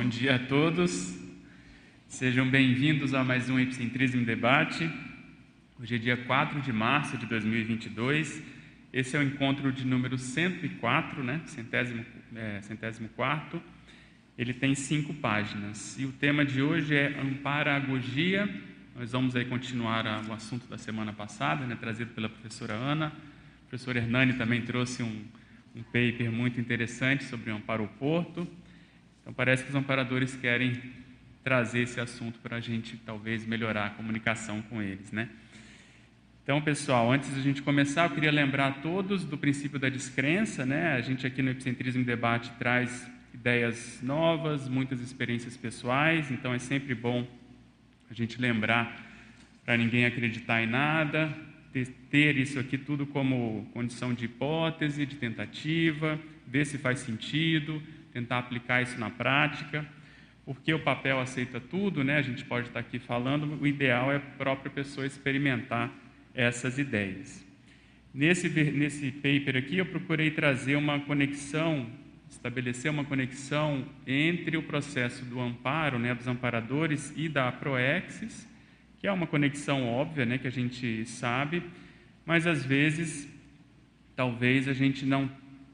Bom dia a todos. Sejam bem-vindos a mais um Epicentrismo Debate. Hoje é dia 4 de março de 2022. Esse é o encontro de número 104, né? Centésimo, é, centésimo quarto. Ele tem cinco páginas. E o tema de hoje é Amparagogia. Nós vamos aí continuar a, o assunto da semana passada, né? Trazido pela professora Ana. O professor Hernani também trouxe um, um paper muito interessante sobre o amparo porto. Então, parece que os amparadores querem trazer esse assunto para a gente, talvez, melhorar a comunicação com eles, né? Então, pessoal, antes de a gente começar, eu queria lembrar a todos do princípio da descrença, né? A gente aqui no Epicentrismo Debate traz ideias novas, muitas experiências pessoais, então é sempre bom a gente lembrar para ninguém acreditar em nada, ter isso aqui tudo como condição de hipótese, de tentativa, ver se faz sentido, tentar aplicar isso na prática, porque o papel aceita tudo, né? A gente pode estar aqui falando, o ideal é a própria pessoa experimentar essas ideias. Nesse, nesse paper aqui, eu procurei trazer uma conexão, estabelecer uma conexão entre o processo do amparo, né, dos amparadores e da Proexis, que é uma conexão óbvia, né, que a gente sabe, mas às vezes, talvez a gente não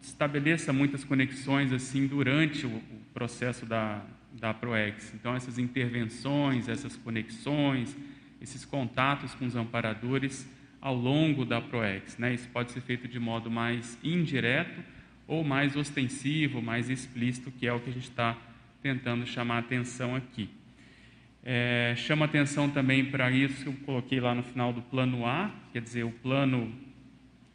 estabeleça muitas conexões assim durante o, o processo da, da ProEx. Então, essas intervenções, essas conexões, esses contatos com os amparadores ao longo da ProEx. Né? Isso pode ser feito de modo mais indireto ou mais ostensivo, mais explícito, que é o que a gente está tentando chamar atenção aqui. É, chama atenção também para isso que eu coloquei lá no final do plano A, quer dizer, o plano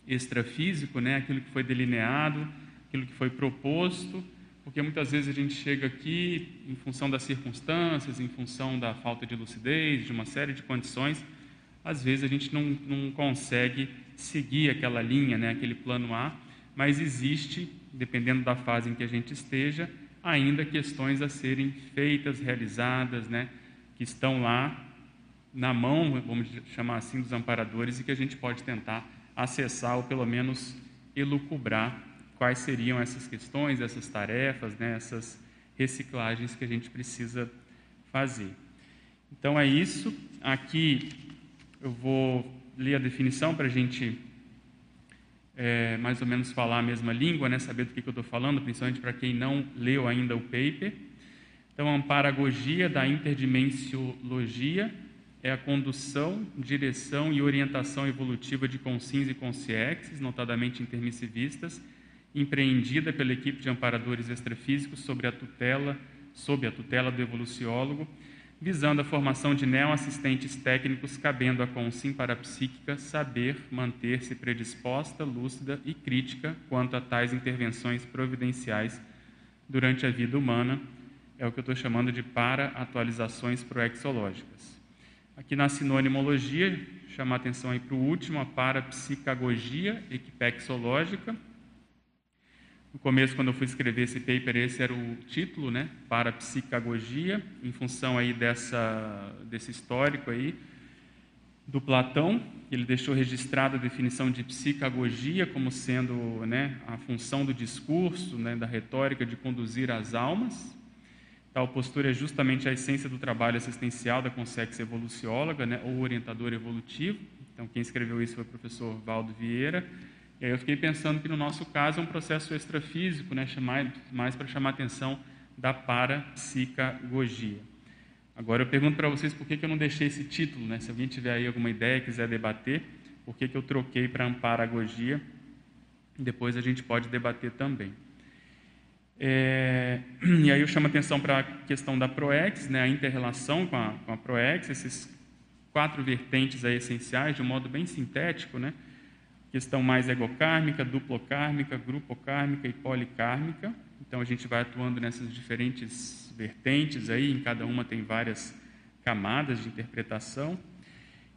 extrafísico, né, aquilo que foi delineado, aquilo que foi proposto, porque muitas vezes a gente chega aqui em função das circunstâncias, em função da falta de lucidez, de uma série de condições, às vezes a gente não, não consegue seguir aquela linha, né, aquele plano A, mas existe, dependendo da fase em que a gente esteja, ainda questões a serem feitas, realizadas, né, que estão lá na mão, vamos chamar assim, dos amparadores e que a gente pode tentar acessar ou pelo menos elucubrar quais seriam essas questões, essas tarefas, né, essas reciclagens que a gente precisa fazer. Então é isso. Aqui eu vou ler a definição para a gente é, mais ou menos falar a mesma língua, né, saber do que, que eu estou falando, principalmente para quem não leu ainda o paper. Então, a amparagogia da interdimensiologia é a condução, direção e orientação evolutiva de consins e consciexes, notadamente intermissivistas, empreendida pela equipe de amparadores extrafísicos sobre a tutela, sob a tutela do evoluciólogo, visando a formação de neoassistentes técnicos, cabendo à consim parapsíquica saber manter-se predisposta, lúcida e crítica quanto a tais intervenções providenciais durante a vida humana, é o que eu estou chamando de para-atualizações proexológicas. Aqui na sinonimologia, chamar atenção aí para o último, a parapsicagogia equipexológica. No começo, quando eu fui escrever esse paper, esse era o título, né? Parapsicagogia, em função aí dessa, desse histórico aí do Platão. Ele deixou registrada a definição de psicagogia como sendo né, a função do discurso, né, da retórica de conduzir as almas. Tal postura é justamente a essência do trabalho assistencial da Consex Evolucióloga, né, ou orientador evolutivo. Então, quem escreveu isso foi o professor Valdo Vieira. E aí eu fiquei pensando que, no nosso caso, é um processo extrafísico, né, chamar, mais para chamar a atenção da parapsicagogia. Agora, eu pergunto para vocês por que, que eu não deixei esse título, né? Se alguém tiver aí alguma ideia, quiser debater, por que, que eu troquei para amparagogia, depois a gente pode debater também. É, e aí eu chamo atenção para a questão da ProEx, né, a inter-relação com a, com a ProEx, esses quatro vertentes aí essenciais, de um modo bem sintético, né? Questão mais egocármica, duplocármica, grupocármica e policármica. Então a gente vai atuando nessas diferentes vertentes aí, em cada uma tem várias camadas de interpretação.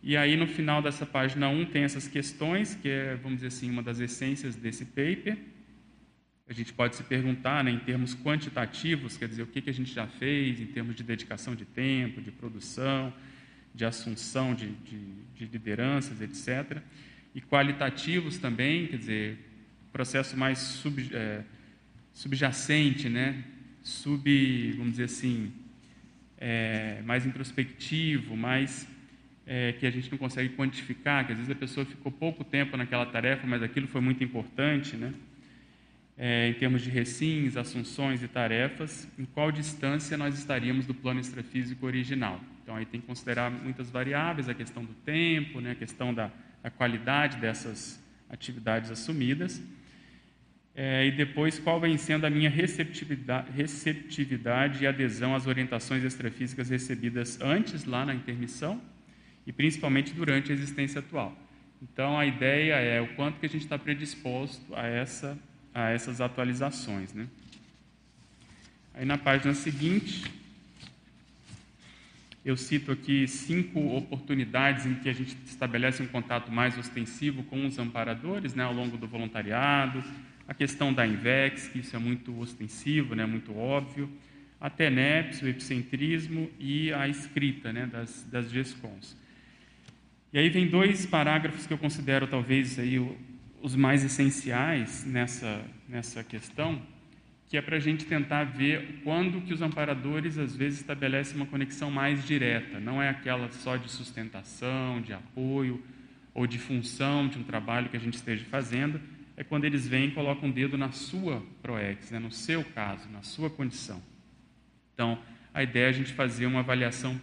E aí no final dessa página 1 tem essas questões, que é, vamos dizer assim, uma das essências desse paper. A gente pode se perguntar, né, em termos quantitativos, quer dizer, o que, que a gente já fez em termos de dedicação de tempo, de produção, de assunção de, de, de lideranças, etc. E qualitativos também, quer dizer, processo mais sub, é, subjacente, né? sub, vamos dizer assim, é, mais introspectivo, mais é, que a gente não consegue quantificar, que às vezes a pessoa ficou pouco tempo naquela tarefa, mas aquilo foi muito importante, né? É, em termos de recins, assunções e tarefas, em qual distância nós estaríamos do plano extrafísico original. Então, aí tem que considerar muitas variáveis, a questão do tempo, né, a questão da, da qualidade dessas atividades assumidas. É, e depois, qual vem sendo a minha receptividade, receptividade e adesão às orientações extrafísicas recebidas antes, lá na intermissão, e principalmente durante a existência atual. Então, a ideia é o quanto que a gente está predisposto a, essa, a essas atualizações. Né? Aí, na página seguinte, eu cito aqui cinco oportunidades em que a gente estabelece um contato mais ostensivo com os amparadores né, ao longo do voluntariado, a questão da INVEX, que isso é muito ostensivo, né, muito óbvio, a TENEPS, o epicentrismo e a escrita né, das, das GESCONs. E aí vem dois parágrafos que eu considero talvez aí os mais essenciais nessa, nessa questão, que é para a gente tentar ver quando que os amparadores às vezes estabelecem uma conexão mais direta, não é aquela só de sustentação, de apoio ou de função de um trabalho que a gente esteja fazendo, é quando eles vêm e colocam o dedo na sua proex, né, no seu caso, na sua condição. Então, a ideia é a gente fazer uma avaliação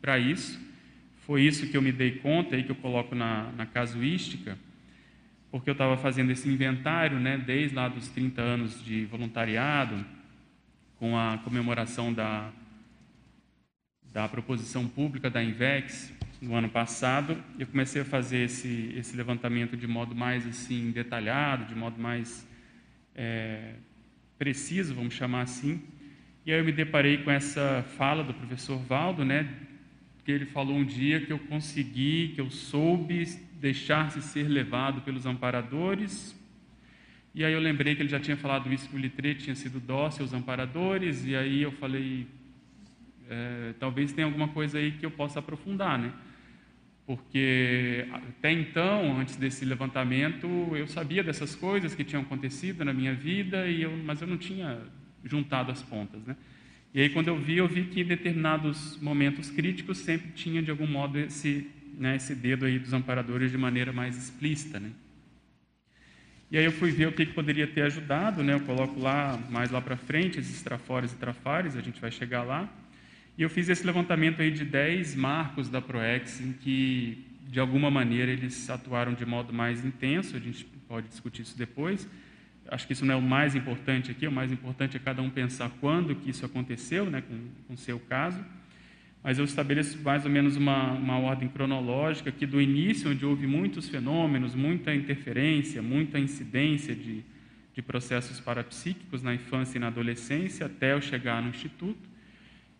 para isso, foi isso que eu me dei conta e que eu coloco na, na casuística, porque eu estava fazendo esse inventário, né, desde lá dos 30 anos de voluntariado, com a comemoração da, da proposição pública da INVEX no ano passado, eu comecei a fazer esse, esse levantamento de modo mais assim detalhado, de modo mais é, preciso, vamos chamar assim. E aí eu me deparei com essa fala do professor Valdo, né, que ele falou um dia que eu consegui, que eu soube deixar-se ser levado pelos amparadores. E aí eu lembrei que ele já tinha falado isso que o Litre tinha sido dócil aos amparadores, e aí eu falei, é, talvez tenha alguma coisa aí que eu possa aprofundar, né? Porque até então, antes desse levantamento, eu sabia dessas coisas que tinham acontecido na minha vida, e eu, mas eu não tinha juntado as pontas, né? E aí, quando eu vi, eu vi que em determinados momentos críticos sempre tinha, de algum modo, esse, né, esse dedo aí dos amparadores de maneira mais explícita. Né? E aí eu fui ver o que, que poderia ter ajudado, né? eu coloco lá, mais lá para frente, esses trafores e trafares, a gente vai chegar lá. E eu fiz esse levantamento aí de 10 marcos da ProEx, em que, de alguma maneira, eles atuaram de modo mais intenso, a gente pode discutir isso depois, acho que isso não é o mais importante aqui, o mais importante é cada um pensar quando que isso aconteceu, né, com o seu caso. Mas eu estabeleço mais ou menos uma, uma ordem cronológica que do início, onde houve muitos fenômenos, muita interferência, muita incidência de, de processos parapsíquicos na infância e na adolescência, até eu chegar no instituto.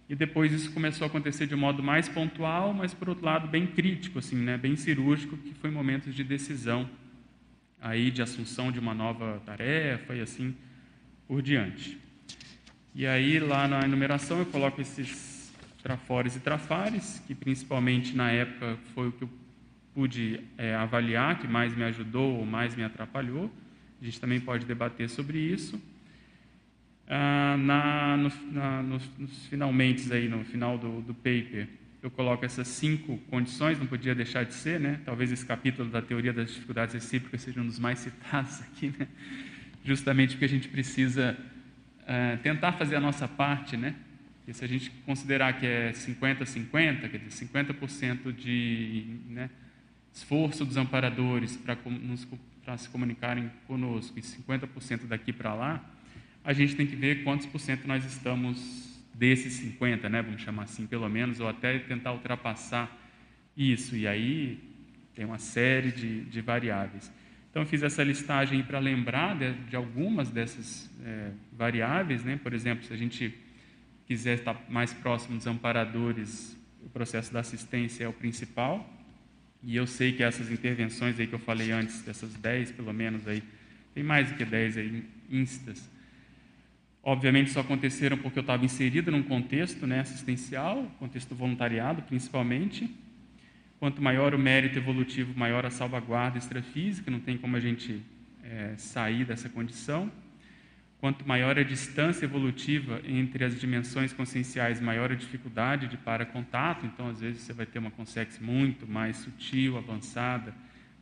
E depois isso começou a acontecer de um modo mais pontual, mas por outro lado bem crítico, assim, né, bem cirúrgico, que foi momentos de decisão aí de assunção de uma nova tarefa e assim por diante. E aí lá na enumeração eu coloco esses trafores e trafares, que principalmente na época foi o que eu pude é, avaliar, que mais me ajudou ou mais me atrapalhou. A gente também pode debater sobre isso. Ah, na, no, na, nos, nos finalmente aí no final do, do paper eu coloco essas cinco condições, não podia deixar de ser, né? Talvez esse capítulo da teoria das dificuldades recíprocas seja um dos mais citados aqui, né? Justamente porque a gente precisa uh, tentar fazer a nossa parte, né? E se a gente considerar que é 50-50, quer dizer, 50% de né, esforço dos amparadores para se comunicarem conosco e 50% daqui para lá, a gente tem que ver quantos por cento nós estamos desses 50, né, vamos chamar assim, pelo menos, ou até tentar ultrapassar isso. E aí tem uma série de, de variáveis. Então, eu fiz essa listagem para lembrar de, de, algumas dessas é, variáveis. Né? Por exemplo, se a gente quiser estar mais próximo dos amparadores, o processo da assistência é o principal. E eu sei que essas intervenções aí que eu falei antes, dessas 10 pelo menos, aí, tem mais do que 10 aí, instas, Obviamente, isso aconteceram porque eu estava inserido num contexto né, assistencial, contexto voluntariado, principalmente. Quanto maior o mérito evolutivo, maior a salvaguarda extrafísica, não tem como a gente é, sair dessa condição. Quanto maior a distância evolutiva entre as dimensões conscienciais, maior a dificuldade de para-contato. Então, às vezes, você vai ter uma consex muito mais sutil, avançada.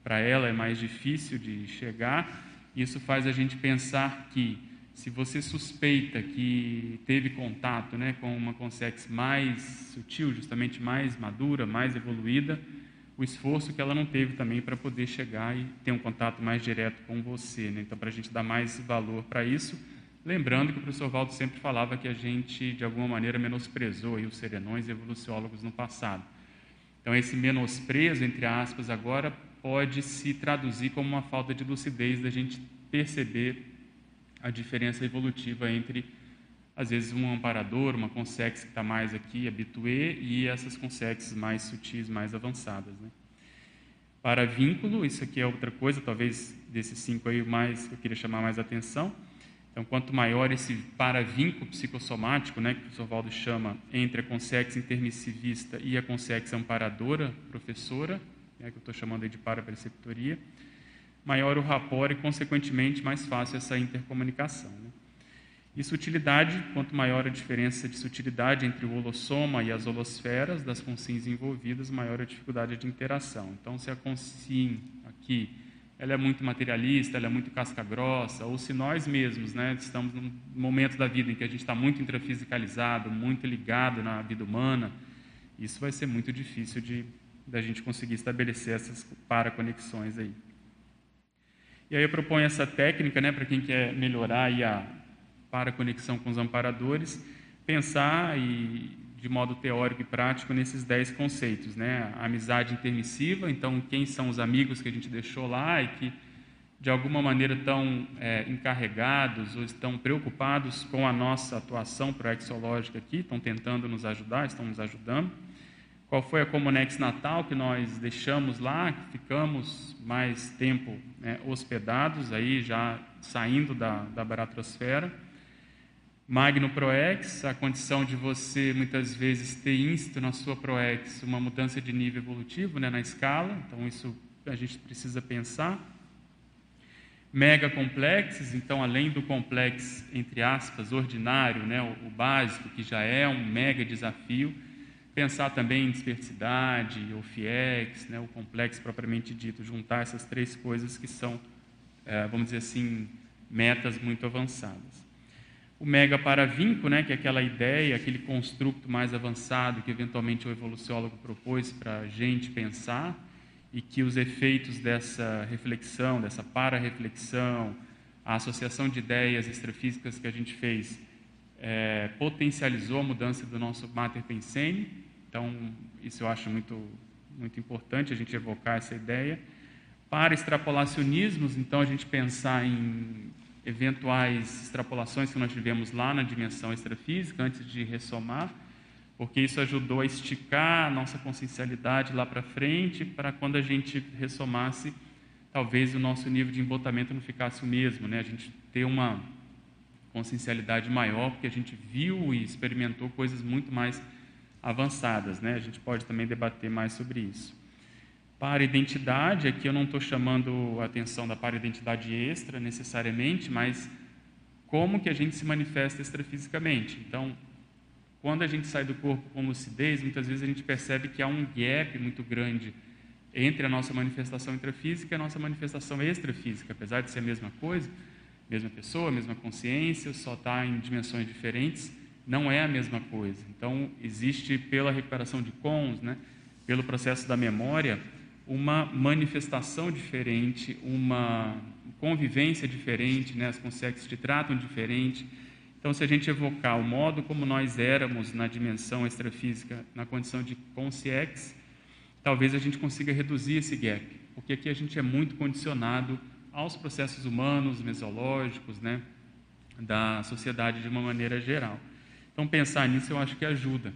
Para ela é mais difícil de chegar. Isso faz a gente pensar que, se você suspeita que teve contato né, com uma consex mais sutil, justamente mais madura, mais evoluída, o esforço que ela não teve também para poder chegar e ter um contato mais direto com você. Né? Então, para a gente dar mais valor para isso, lembrando que o professor Valdo sempre falava que a gente, de alguma maneira, menosprezou os serenões e evoluciólogos no passado. Então, esse menosprezo, entre aspas, agora pode se traduzir como uma falta de lucidez da gente perceber a diferença evolutiva entre às vezes um amparador, uma consex que está mais aqui, habitué, e essas consex mais sutis, mais avançadas. Né? Para vínculo, isso aqui é outra coisa, talvez desses cinco aí, mais eu queria chamar mais atenção. Então, quanto maior esse paravínculo psicossomático, né, que o professor Valdo chama, entre a consex intermissivista e a consex amparadora, professora, né, que eu estou chamando aí de parapreceptoria, maior o rapport e, consequentemente, mais fácil essa intercomunicação. Né? E sutilidade, quanto maior a diferença de sutilidade entre o holossoma e as holosferas das consins envolvidas, maior a dificuldade de interação. Então, se a consim aqui ela é muito materialista, ela é muito casca-grossa, ou se nós mesmos né, estamos num momento da vida em que a gente está muito intrafisicalizado, muito ligado na vida humana, isso vai ser muito difícil de da gente conseguir estabelecer essas paraconexões aí. E aí eu proponho essa técnica, né, para quem quer melhorar a paraconexão com os amparadores, pensar e de modo teórico e prático nesses dez conceitos, né? A amizade intermissiva, então quem são os amigos que a gente deixou lá e que de alguma maneira estão é, encarregados ou estão preocupados com a nossa atuação proexológica aqui, estão tentando nos ajudar, estão nos ajudando. Qual foi a Comunex Natal que nós deixamos lá, que ficamos mais tempo né, hospedados, aí já saindo da, da baratrosfera. Magno Proex, a condição de você muitas vezes ter insto na sua Proex uma mudança de nível evolutivo né, na escala, então isso a gente precisa pensar. Mega complexes, então além do complexo, entre aspas, ordinário, né, o, o básico, que já é um mega desafio, Pensar também em dispersidade, o FIEX, né, o complexo propriamente dito, juntar essas três coisas que são, é, vamos dizer assim, metas muito avançadas. O mega paravinco, né, que é aquela ideia, aquele construto mais avançado que eventualmente o evoluciólogo propôs para a gente pensar e que os efeitos dessa reflexão, dessa para-reflexão, a associação de ideias extrafísicas que a gente fez é, potencializou a mudança do nosso mater pensene então, isso eu acho muito, muito importante a gente evocar essa ideia. Para extrapolacionismos, então, a gente pensar em eventuais extrapolações que nós tivemos lá na dimensão extrafísica, antes de ressomar, porque isso ajudou a esticar a nossa consciencialidade lá para frente, para quando a gente ressomasse, talvez o nosso nível de embotamento não ficasse o mesmo, né? a gente ter uma consciencialidade maior, porque a gente viu e experimentou coisas muito mais avançadas. Né? A gente pode também debater mais sobre isso. Para identidade, aqui eu não estou chamando a atenção da para identidade extra necessariamente, mas como que a gente se manifesta extrafisicamente. Então, quando a gente sai do corpo com lucidez, muitas vezes a gente percebe que há um gap muito grande entre a nossa manifestação intrafísica e a nossa manifestação extrafísica, apesar de ser a mesma coisa, mesma pessoa, mesma consciência, só está em dimensões diferentes não é a mesma coisa. Então, existe, pela recuperação de cons, né, pelo processo da memória, uma manifestação diferente, uma convivência diferente, né, as consciências te tratam diferente. Então, se a gente evocar o modo como nós éramos na dimensão extrafísica, na condição de consciex, talvez a gente consiga reduzir esse gap, porque aqui a gente é muito condicionado aos processos humanos, mesológicos, né, da sociedade de uma maneira geral. Então, pensar nisso eu acho que ajuda.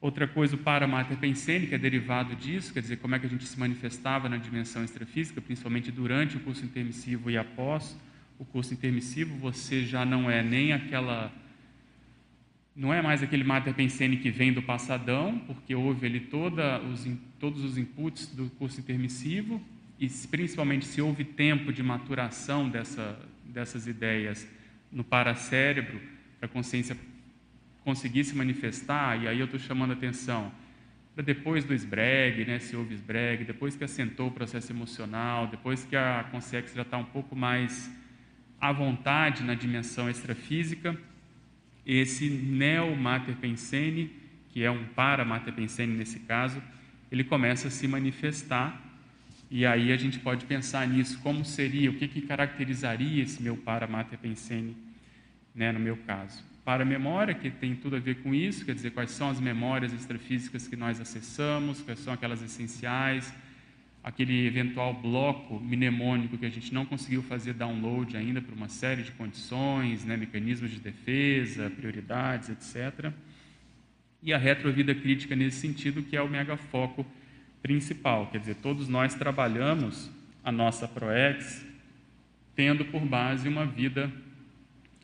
Outra coisa, o paramater pensênico é derivado disso, quer dizer, como é que a gente se manifestava na dimensão extrafísica, principalmente durante o curso intermissivo e após o curso intermissivo, você já não é nem aquela. Não é mais aquele mater pensene que vem do passadão, porque houve ali toda os, todos os inputs do curso intermissivo, e principalmente se houve tempo de maturação dessa, dessas ideias no paracérebro para a consciência conseguir se manifestar, e aí eu estou chamando a atenção para depois do esbregue, né, se houve esbregue, depois que assentou o processo emocional, depois que a consciência já está um pouco mais à vontade na dimensão extrafísica, esse neo-mater pensene, que é um para-mater pensene nesse caso, ele começa a se manifestar e aí a gente pode pensar nisso, como seria, o que, que caracterizaria esse meu para-mater pensene, né, no meu caso. Para a memória, que tem tudo a ver com isso, quer dizer, quais são as memórias extrafísicas que nós acessamos, quais são aquelas essenciais, aquele eventual bloco mnemônico que a gente não conseguiu fazer download ainda por uma série de condições, né, mecanismos de defesa, prioridades, etc. E a retrovida crítica nesse sentido, que é o megafoco principal, quer dizer, todos nós trabalhamos a nossa ProEx tendo por base uma vida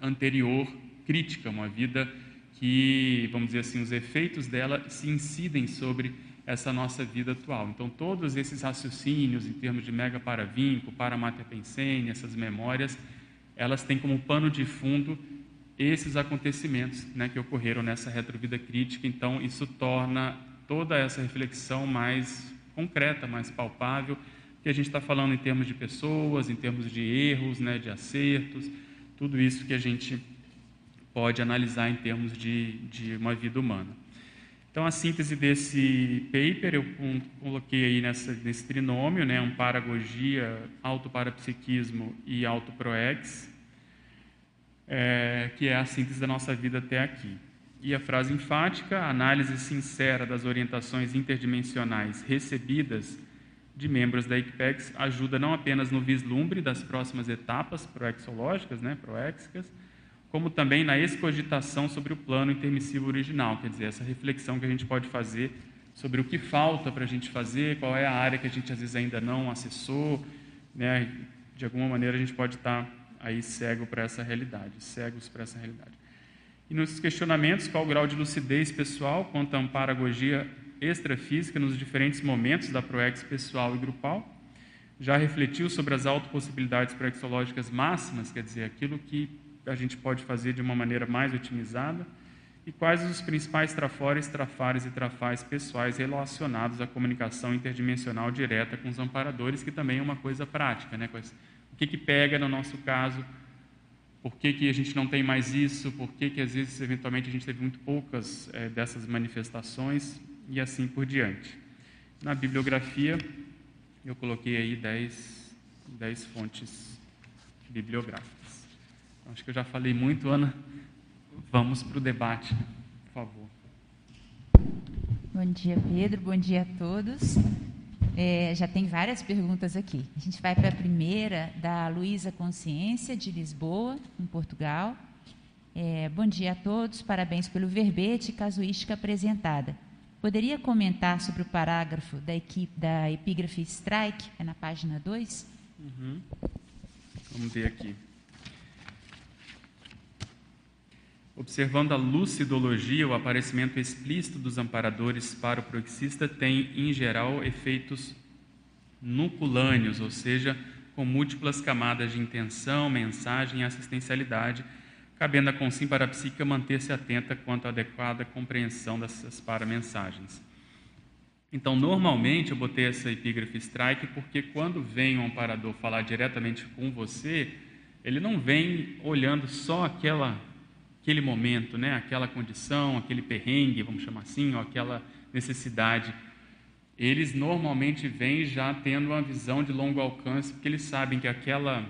anterior crítica, uma vida que, vamos dizer assim, os efeitos dela se incidem sobre essa nossa vida atual. Então, todos esses raciocínios em termos de mega paravinco, para pensene, essas memórias, elas têm como pano de fundo esses acontecimentos né, que ocorreram nessa retrovida crítica. Então, isso torna toda essa reflexão mais concreta, mais palpável, que a gente está falando em termos de pessoas, em termos de erros, né, de acertos, tudo isso que a gente pode analisar em termos de, de uma vida humana. Então, a síntese desse paper eu coloquei aí nessa, nesse trinômio, né, um paragogia, autoparapsiquismo e autoproex, é, que é a síntese da nossa vida até aqui. E a frase enfática, análise sincera das orientações interdimensionais recebidas de membros da ICPEX ajuda não apenas no vislumbre das próximas etapas proexológicas, né, proexicas, como também na excogitação sobre o plano intermissivo original, quer dizer, essa reflexão que a gente pode fazer sobre o que falta para a gente fazer, qual é a área que a gente às vezes ainda não acessou, né? de alguma maneira a gente pode estar tá aí cego para essa realidade, cegos para essa realidade. E nos questionamentos, qual o grau de lucidez pessoal quanto à amparagogia extrafísica nos diferentes momentos da ProEx pessoal e grupal? Já refletiu sobre as autopossibilidades proexológicas máximas, quer dizer, aquilo que a gente pode fazer de uma maneira mais otimizada e quais os principais trafores, trafares e trafais pessoais relacionados à comunicação interdimensional direta com os amparadores, que também é uma coisa prática, né? O que, que pega no nosso caso? Por que, que a gente não tem mais isso? Por que, que às vezes, eventualmente, a gente teve muito poucas é, dessas manifestações e assim por diante. Na bibliografia, eu coloquei aí 10, 10 fontes bibliográficas. Acho que eu já falei muito, Ana. Vamos para o debate, por favor. Bom dia, Pedro. Bom dia a todos. É, já tem várias perguntas aqui. A gente vai para a primeira, da Luísa Consciência, de Lisboa, em Portugal. É, bom dia a todos, parabéns pelo verbete e casuística apresentada. Poderia comentar sobre o parágrafo da, equipe, da epígrafe Strike, é na página 2? Uhum. Vamos ver aqui. Observando a lucidologia, o aparecimento explícito dos amparadores para o proxista tem, em geral, efeitos nuculâneos, ou seja, com múltiplas camadas de intenção, mensagem e assistencialidade, cabendo à consim parapsíquica manter-se atenta quanto à adequada compreensão dessas paramensagens. Então, normalmente, eu botei essa epígrafe strike porque quando vem um amparador falar diretamente com você, ele não vem olhando só aquela aquele momento, né? aquela condição, aquele perrengue, vamos chamar assim, ou aquela necessidade. Eles normalmente vêm já tendo uma visão de longo alcance, porque eles sabem que aquela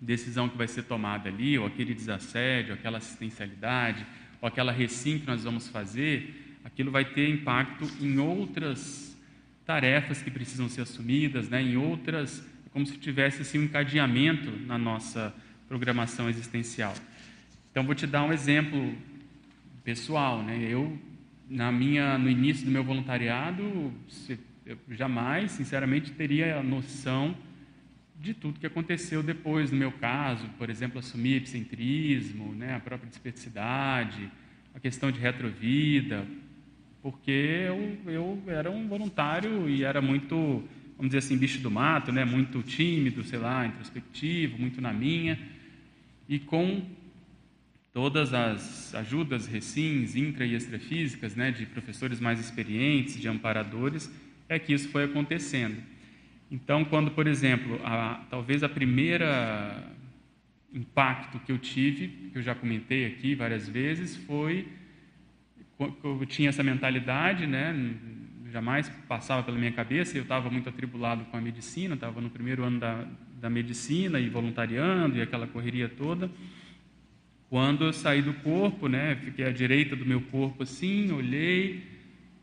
decisão que vai ser tomada ali, ou aquele desassédio, ou aquela assistencialidade, ou aquela recim que nós vamos fazer, aquilo vai ter impacto em outras tarefas que precisam ser assumidas, né? em outras, é como se tivesse assim, um encadeamento na nossa programação existencial. Então, vou te dar um exemplo pessoal. Né? Eu, na minha, no início do meu voluntariado, eu jamais, sinceramente, teria a noção de tudo que aconteceu depois, no meu caso, por exemplo, assumir epicentrismo, né, a própria desperticidade, a questão de retrovida, porque eu, eu era um voluntário e era muito, vamos dizer assim, bicho do mato, né, muito tímido, sei lá, introspectivo, muito na minha, e com todas as ajudas, recins, intra e extrafísicas, né, de professores mais experientes, de amparadores, é que isso foi acontecendo. Então, quando, por exemplo, a, talvez a primeira impacto que eu tive, que eu já comentei aqui várias vezes, foi eu tinha essa mentalidade, né, jamais passava pela minha cabeça, eu estava muito atribulado com a medicina, estava no primeiro ano da, da medicina e voluntariando e aquela correria toda. Quando eu saí do corpo, né, fiquei à direita do meu corpo assim, olhei,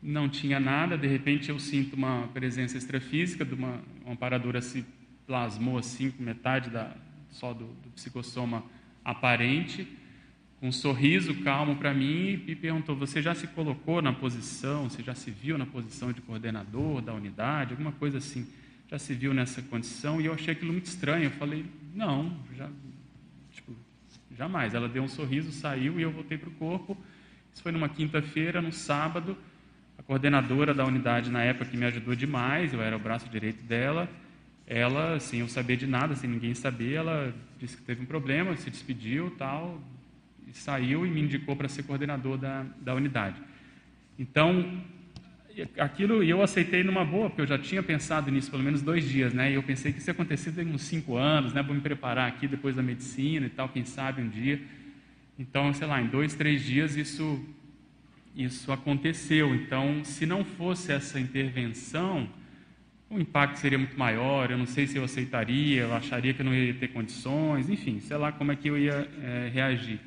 não tinha nada, de repente eu sinto uma presença extrafísica, de uma, uma paradora se plasmou assim, com metade da, só do, do psicossoma aparente, com um sorriso calmo para mim e perguntou: Você já se colocou na posição, você já se viu na posição de coordenador da unidade, alguma coisa assim? Já se viu nessa condição? E eu achei aquilo muito estranho. Eu falei: Não, já, Jamais. Ela deu um sorriso, saiu e eu voltei para o corpo. Isso foi numa quinta-feira, no sábado. A coordenadora da unidade na época que me ajudou demais, eu era o braço direito dela. Ela, sem eu saber de nada, sem ninguém saber, ela disse que teve um problema, se despediu, tal, e saiu e me indicou para ser coordenador da, da unidade. Então, aquilo eu aceitei numa boa, porque eu já tinha pensado nisso pelo menos dois dias, né? E eu pensei que isso ia acontecer em uns cinco anos, né? Vou me preparar aqui depois da medicina e tal, quem sabe um dia. Então, sei lá, em dois, três dias isso isso aconteceu. Então, se não fosse essa intervenção, o impacto seria muito maior. Eu não sei se eu aceitaria, eu acharia que eu não ia ter condições, enfim, sei lá como é que eu ia é, reagir.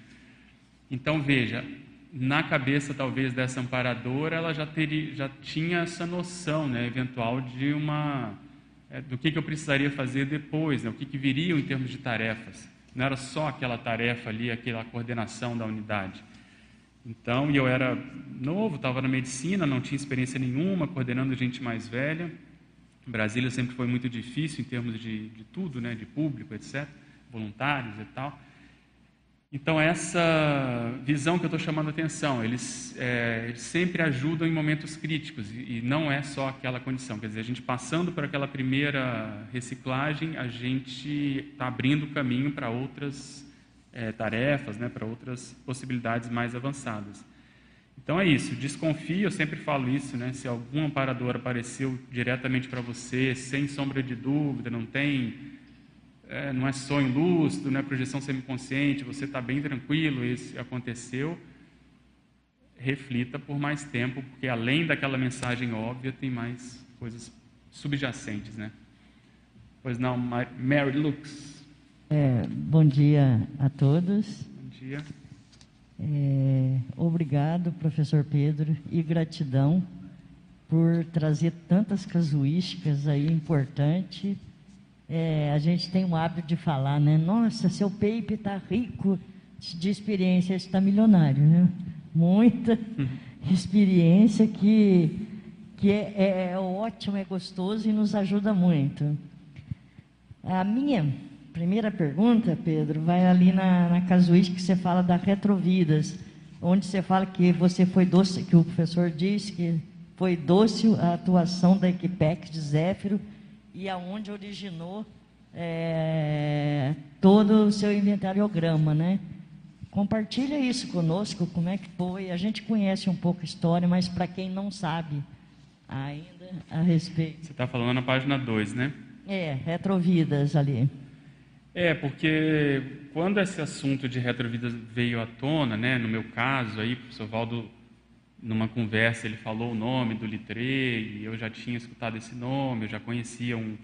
Então, veja, na cabeça talvez dessa amparadora, ela já, teria, já tinha essa noção, né, eventual de uma é, do que, que eu precisaria fazer depois, né, o que, que viria em termos de tarefas. Não era só aquela tarefa ali, aquela coordenação da unidade. Então, eu era novo, estava na medicina, não tinha experiência nenhuma, coordenando gente mais velha. Brasília sempre foi muito difícil em termos de, de tudo, né, de público, etc., voluntários e tal. Então, essa visão que eu estou chamando a atenção, eles, é, eles, sempre ajudam em momentos críticos e, e, não é só aquela condição. Quer dizer, a gente passando por aquela primeira reciclagem, a gente está abrindo caminho para outras é, tarefas, né, para outras possibilidades mais avançadas. Então é isso, desconfie, eu sempre falo isso, né, se algum amparador apareceu diretamente para você, sem sombra de dúvida, não tem é, não é sonho lúcido, não é projeção semiconsciente, você está bem tranquilo, isso aconteceu, reflita por mais tempo, porque além daquela mensagem óbvia, tem mais coisas subjacentes, né? Pois não, Mary Lux. É, bom dia a todos. Bom dia. É, obrigado, professor Pedro, e gratidão por trazer tantas casuísticas aí importantes é, a gente tem um hábito de falar, né? Nossa, seu PEIP está rico de experiência, está milionário, né? Muita experiência que, que é, é, é ótimo, é gostoso e nos ajuda muito. A minha primeira pergunta, Pedro, vai ali na, na casuística que você fala da retrovidas, onde você fala que você foi doce, que o professor disse que foi doce a atuação da Equipex de Zéfiro e aonde originou é, todo o seu inventariograma, né? Compartilha isso conosco, como é que foi. A gente conhece um pouco a história, mas para quem não sabe ainda a respeito. Você está falando na página 2, né? É, retrovidas ali. É, porque quando esse assunto de retrovidas veio à tona, né, no meu caso, aí, o professor Valdo numa conversa ele falou o nome do Littré e eu já tinha escutado esse nome, eu já conhecia um,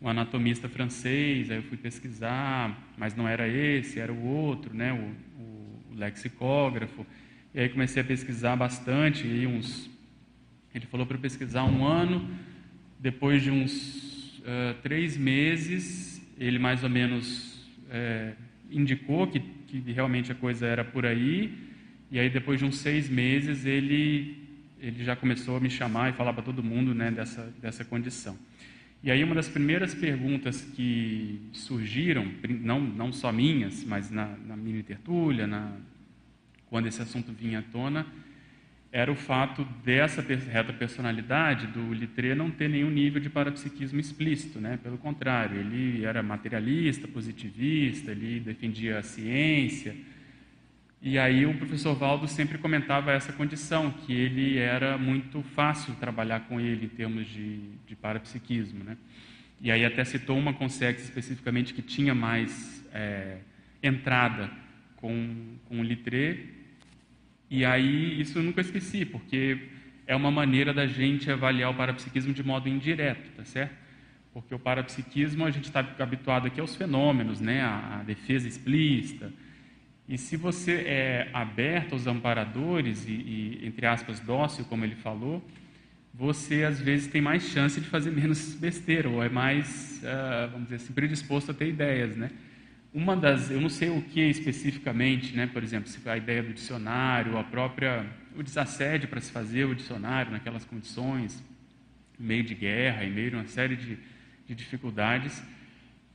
um, anatomista francês, aí eu fui pesquisar, mas não era esse, era o outro, né, o, o, lexicógrafo. E aí comecei a pesquisar bastante, e uns, ele falou para pesquisar um ano, depois de uns uh, três meses, ele mais ou menos uh, indicou que, que realmente a coisa era por aí, e aí, depois de uns seis meses, ele, ele já começou a me chamar e falar para todo mundo né, dessa, dessa condição. E aí, uma das primeiras perguntas que surgiram, não, não só minhas, mas na, na mini tertúlia, na, quando esse assunto vinha à tona, era o fato dessa reta personalidade do Littré não ter nenhum nível de parapsiquismo explícito, né? Pelo contrário, ele era materialista, positivista, ele defendia a ciência, E aí o professor Valdo sempre comentava essa condição, que ele era muito fácil trabalhar com ele em termos de, de parapsiquismo. Né? E aí até citou uma consex especificamente que tinha mais é, entrada com, com o Litré. E aí isso eu nunca esqueci, porque é uma maneira da gente avaliar o parapsiquismo de modo indireto, tá certo? Porque o parapsiquismo a gente está habituado aqui aos fenômenos, né? a, a defesa explícita, e se você é aberto aos amparadores e, e, entre aspas, dócil, como ele falou, você às vezes tem mais chance de fazer menos besteira, ou é mais, uh, vamos dizer assim, predisposto a ter ideias, né? Uma das, eu não sei o que especificamente, né? Por exemplo, a ideia do dicionário, a própria, o desassédio para se fazer o dicionário naquelas condições, meio de guerra, em meio de uma série de, de dificuldades,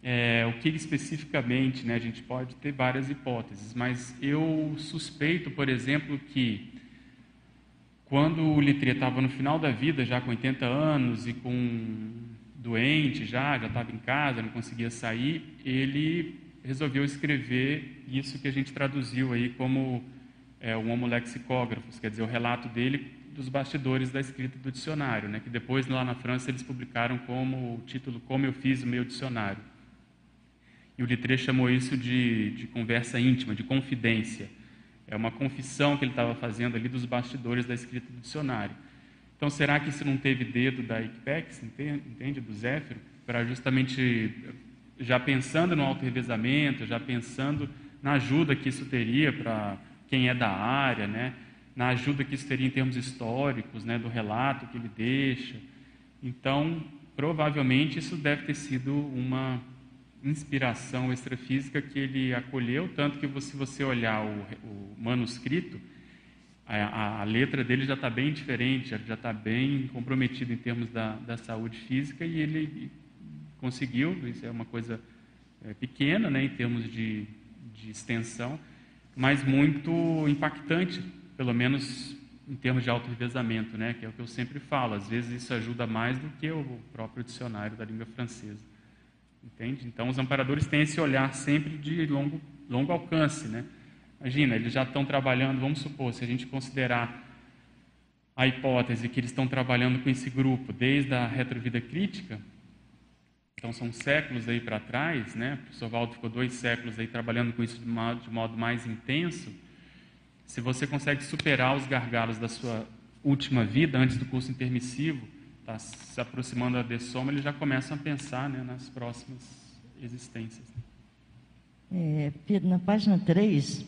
é, o que especificamente, né, a gente pode ter várias hipóteses, mas eu suspeito, por exemplo, que quando o Littré estava no final da vida, já com 80 anos e com doente já, já estava em casa, não conseguia sair, ele resolveu escrever isso que a gente traduziu aí como é, o Homo Lexicógrafos, quer dizer, o relato dele dos bastidores da escrita do dicionário, né, que depois lá na França eles publicaram como o título Como eu fiz o meu dicionário. E o Littré chamou isso de, de conversa íntima, de confidência. É uma confissão que ele estava fazendo ali dos bastidores da escrita do dicionário. Então, será que isso não teve dedo da ICPEX, entende, do Zéfiro, para justamente, já pensando no auto-revezamento, já pensando na ajuda que isso teria para quem é da área, né? na ajuda que isso teria em termos históricos, né? do relato que ele deixa. Então, provavelmente isso deve ter sido uma inspiração extrafísica que ele acolheu, tanto que se você olhar o, o manuscrito, a, a, letra dele já está bem diferente, já está bem comprometido em termos da, da, saúde física e ele conseguiu, isso é uma coisa é, pequena né, em termos de, de extensão, mas muito impactante, pelo menos em termos de auto-revezamento, né, que é o que eu sempre falo, às vezes isso ajuda mais do que o próprio dicionário da língua francesa. Entende? Então, os amparadores têm esse olhar sempre de longo, longo alcance. Né? Imagina, eles já estão trabalhando, vamos supor, se a gente considerar a hipótese que eles estão trabalhando com esse grupo desde a retrovida crítica, então são séculos aí para trás, né? O professor Valdo ficou dois séculos aí trabalhando com isso de modo, de modo mais intenso. Se você consegue superar os gargalos da sua última vida, antes do curso intermissivo, está se aproximando da soma, eles já começam a pensar né, nas próximas existências. É, Pedro, na página 3,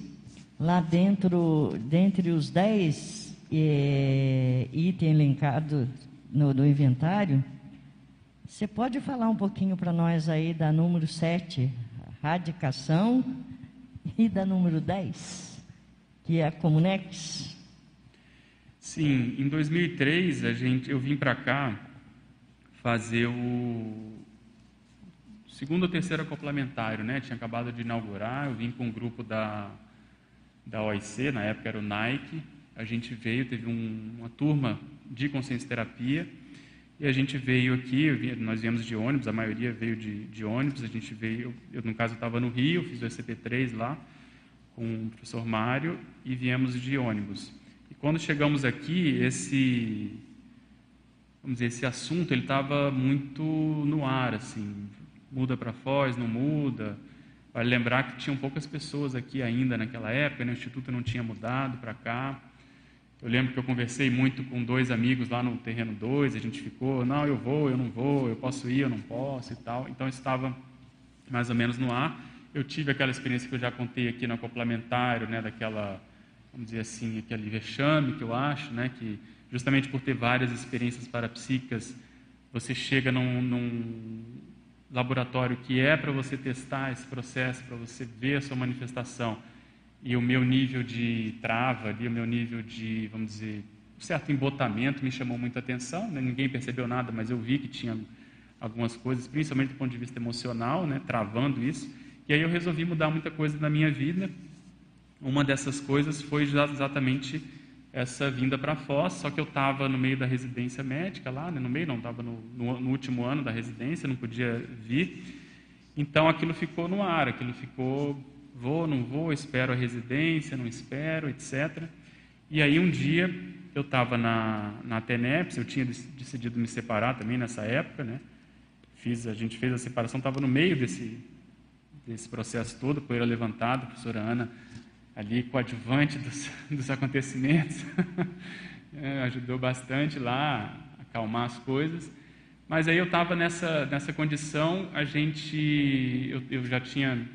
lá dentro, dentre os 10 é, itens elencados no, no inventário, você pode falar um pouquinho para nós aí da número 7, radicação, e da número 10, que é a Comunex? Sim, em 2003 a gente, eu vim para cá fazer o segundo ou terceiro complementário, né? Tinha acabado de inaugurar, eu vim com um grupo da da OIC, na época era o Nike. A gente veio, teve um, uma turma de consciência terapia e a gente veio aqui, nós viemos de ônibus, a maioria veio de, de ônibus, a gente veio, eu no caso estava no Rio, fiz o SCP-3 lá com o professor Mário e viemos de ônibus quando chegamos aqui, esse, vamos dizer, esse assunto ele estava muito no ar, assim, muda para Foz, não muda. Vale lembrar que tinham poucas pessoas aqui ainda naquela época, né? o instituto não tinha mudado para cá. Eu lembro que eu conversei muito com dois amigos lá no terreno 2, a gente ficou, não, eu vou, eu não vou, eu posso ir, eu não posso e tal. Então estava mais ou menos no ar. Eu tive aquela experiência que eu já contei aqui no complementário, né, daquela vamos dizer assim, aquele vexame que eu acho, né, que justamente por ter várias experiências parapsíquicas, você chega num, num laboratório que é para você testar esse processo, para você ver a sua manifestação, e o meu nível de trava ali, o meu nível de, vamos dizer, um certo embotamento me chamou muita atenção, né? ninguém percebeu nada, mas eu vi que tinha algumas coisas, principalmente do ponto de vista emocional, né, travando isso, e aí eu resolvi mudar muita coisa na minha vida, uma dessas coisas foi exatamente essa vinda para Foz, só que eu estava no meio da residência médica lá, né? no meio não, estava no, no, no, último ano da residência, não podia vir. Então aquilo ficou no ar, aquilo ficou vou, não vou, espero a residência, não espero, etc. E aí um dia eu estava na, na TENEPS, eu tinha decidido me separar também nessa época, né? Fiz, a gente fez a separação, estava no meio desse, desse processo todo, poeira levantada, a professora Ana ali coadjuvante dos, dos acontecimentos, é, ajudou bastante lá a acalmar as coisas. Mas aí eu estava nessa, nessa condição, a gente, eu, eu já tinha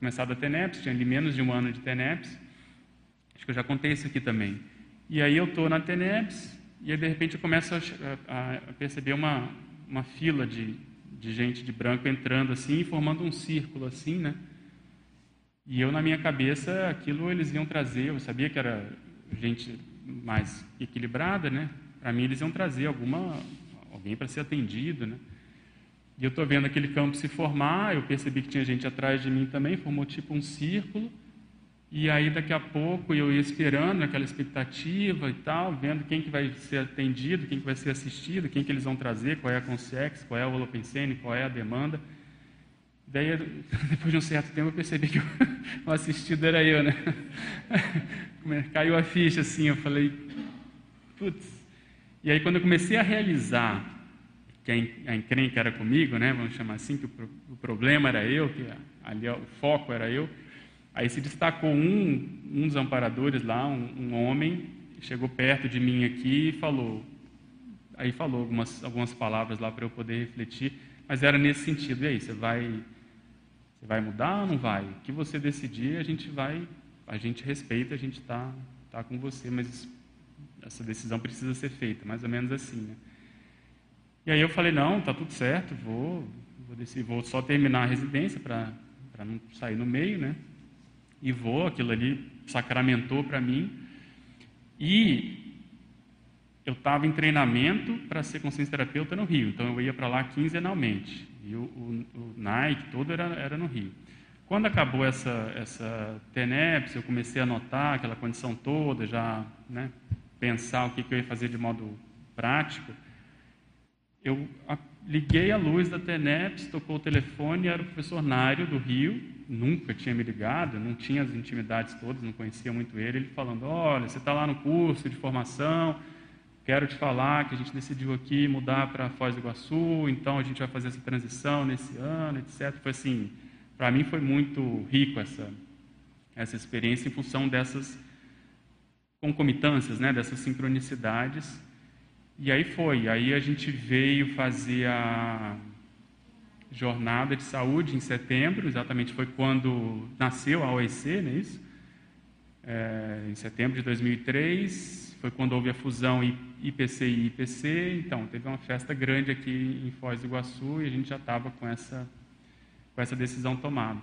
começado a TENEPS, tinha ali menos de um ano de TENEPS, acho que eu já contei isso aqui também. E aí eu estou na TENEPS, e aí de repente eu começo a, a perceber uma, uma fila de, de gente de branco entrando assim, formando um círculo assim, né? E eu, na minha cabeça, aquilo eles iam trazer, eu sabia que era gente mais equilibrada, né? Para mim, eles iam trazer alguma, alguém para ser atendido, né? E eu estou vendo aquele campo se formar, eu percebi que tinha gente atrás de mim também, formou tipo um círculo. E aí, daqui a pouco, eu ia esperando aquela expectativa e tal, vendo quem que vai ser atendido, quem que vai ser assistido, quem que eles vão trazer, qual é a Consex, qual é o Holopensene, qual é a demanda. Daí, depois de um certo tempo, eu percebi que o assistido era eu, né? É, caiu a ficha assim, eu falei, putz. E aí, quando eu comecei a realizar que a encrenca era comigo, né? Vamos chamar assim, que o problema era eu, que ali o foco era eu. Aí se destacou um, um dos amparadores lá, um, um homem, chegou perto de mim aqui e falou, aí falou algumas, algumas palavras lá para eu poder refletir, mas era nesse sentido, e aí, você vai você vai mudar ou não vai? O que você decidir, a gente vai, a gente respeita, a gente está tá com você, mas essa decisão precisa ser feita, mais ou menos assim. Né? E aí eu falei, não, tá tudo certo, vou, vou, decidir, vou só terminar a residência para não sair no meio, né? E vou, aquilo ali sacramentou para mim. E eu estava em treinamento para ser consciência terapeuta no Rio, então eu ia para lá quinzenalmente. E o, o, o Nike todo era, era no Rio. Quando acabou essa, essa TENEPS, eu comecei a notar aquela condição toda, já né, pensar o que, que eu ia fazer de modo prático. Eu liguei a luz da TENEPS, tocou o telefone, era o professor Nário do Rio, nunca tinha me ligado, não tinha as intimidades todas, não conhecia muito ele. Ele falando: Olha, você está lá no curso de formação, quero te falar que a gente decidiu aqui mudar para Foz do Iguaçu, então a gente vai fazer essa transição nesse ano, etc. Foi assim, para mim foi muito rico essa essa experiência em função dessas concomitâncias, né, dessas sincronicidades. E aí foi, aí a gente veio fazer a jornada de saúde em setembro, exatamente foi quando nasceu a OEC, não é isso? É, em setembro de 2003, foi quando houve a fusão IPC e IPC, então teve uma festa grande aqui em Foz do Iguaçu e a gente já estava com essa, com essa decisão tomada.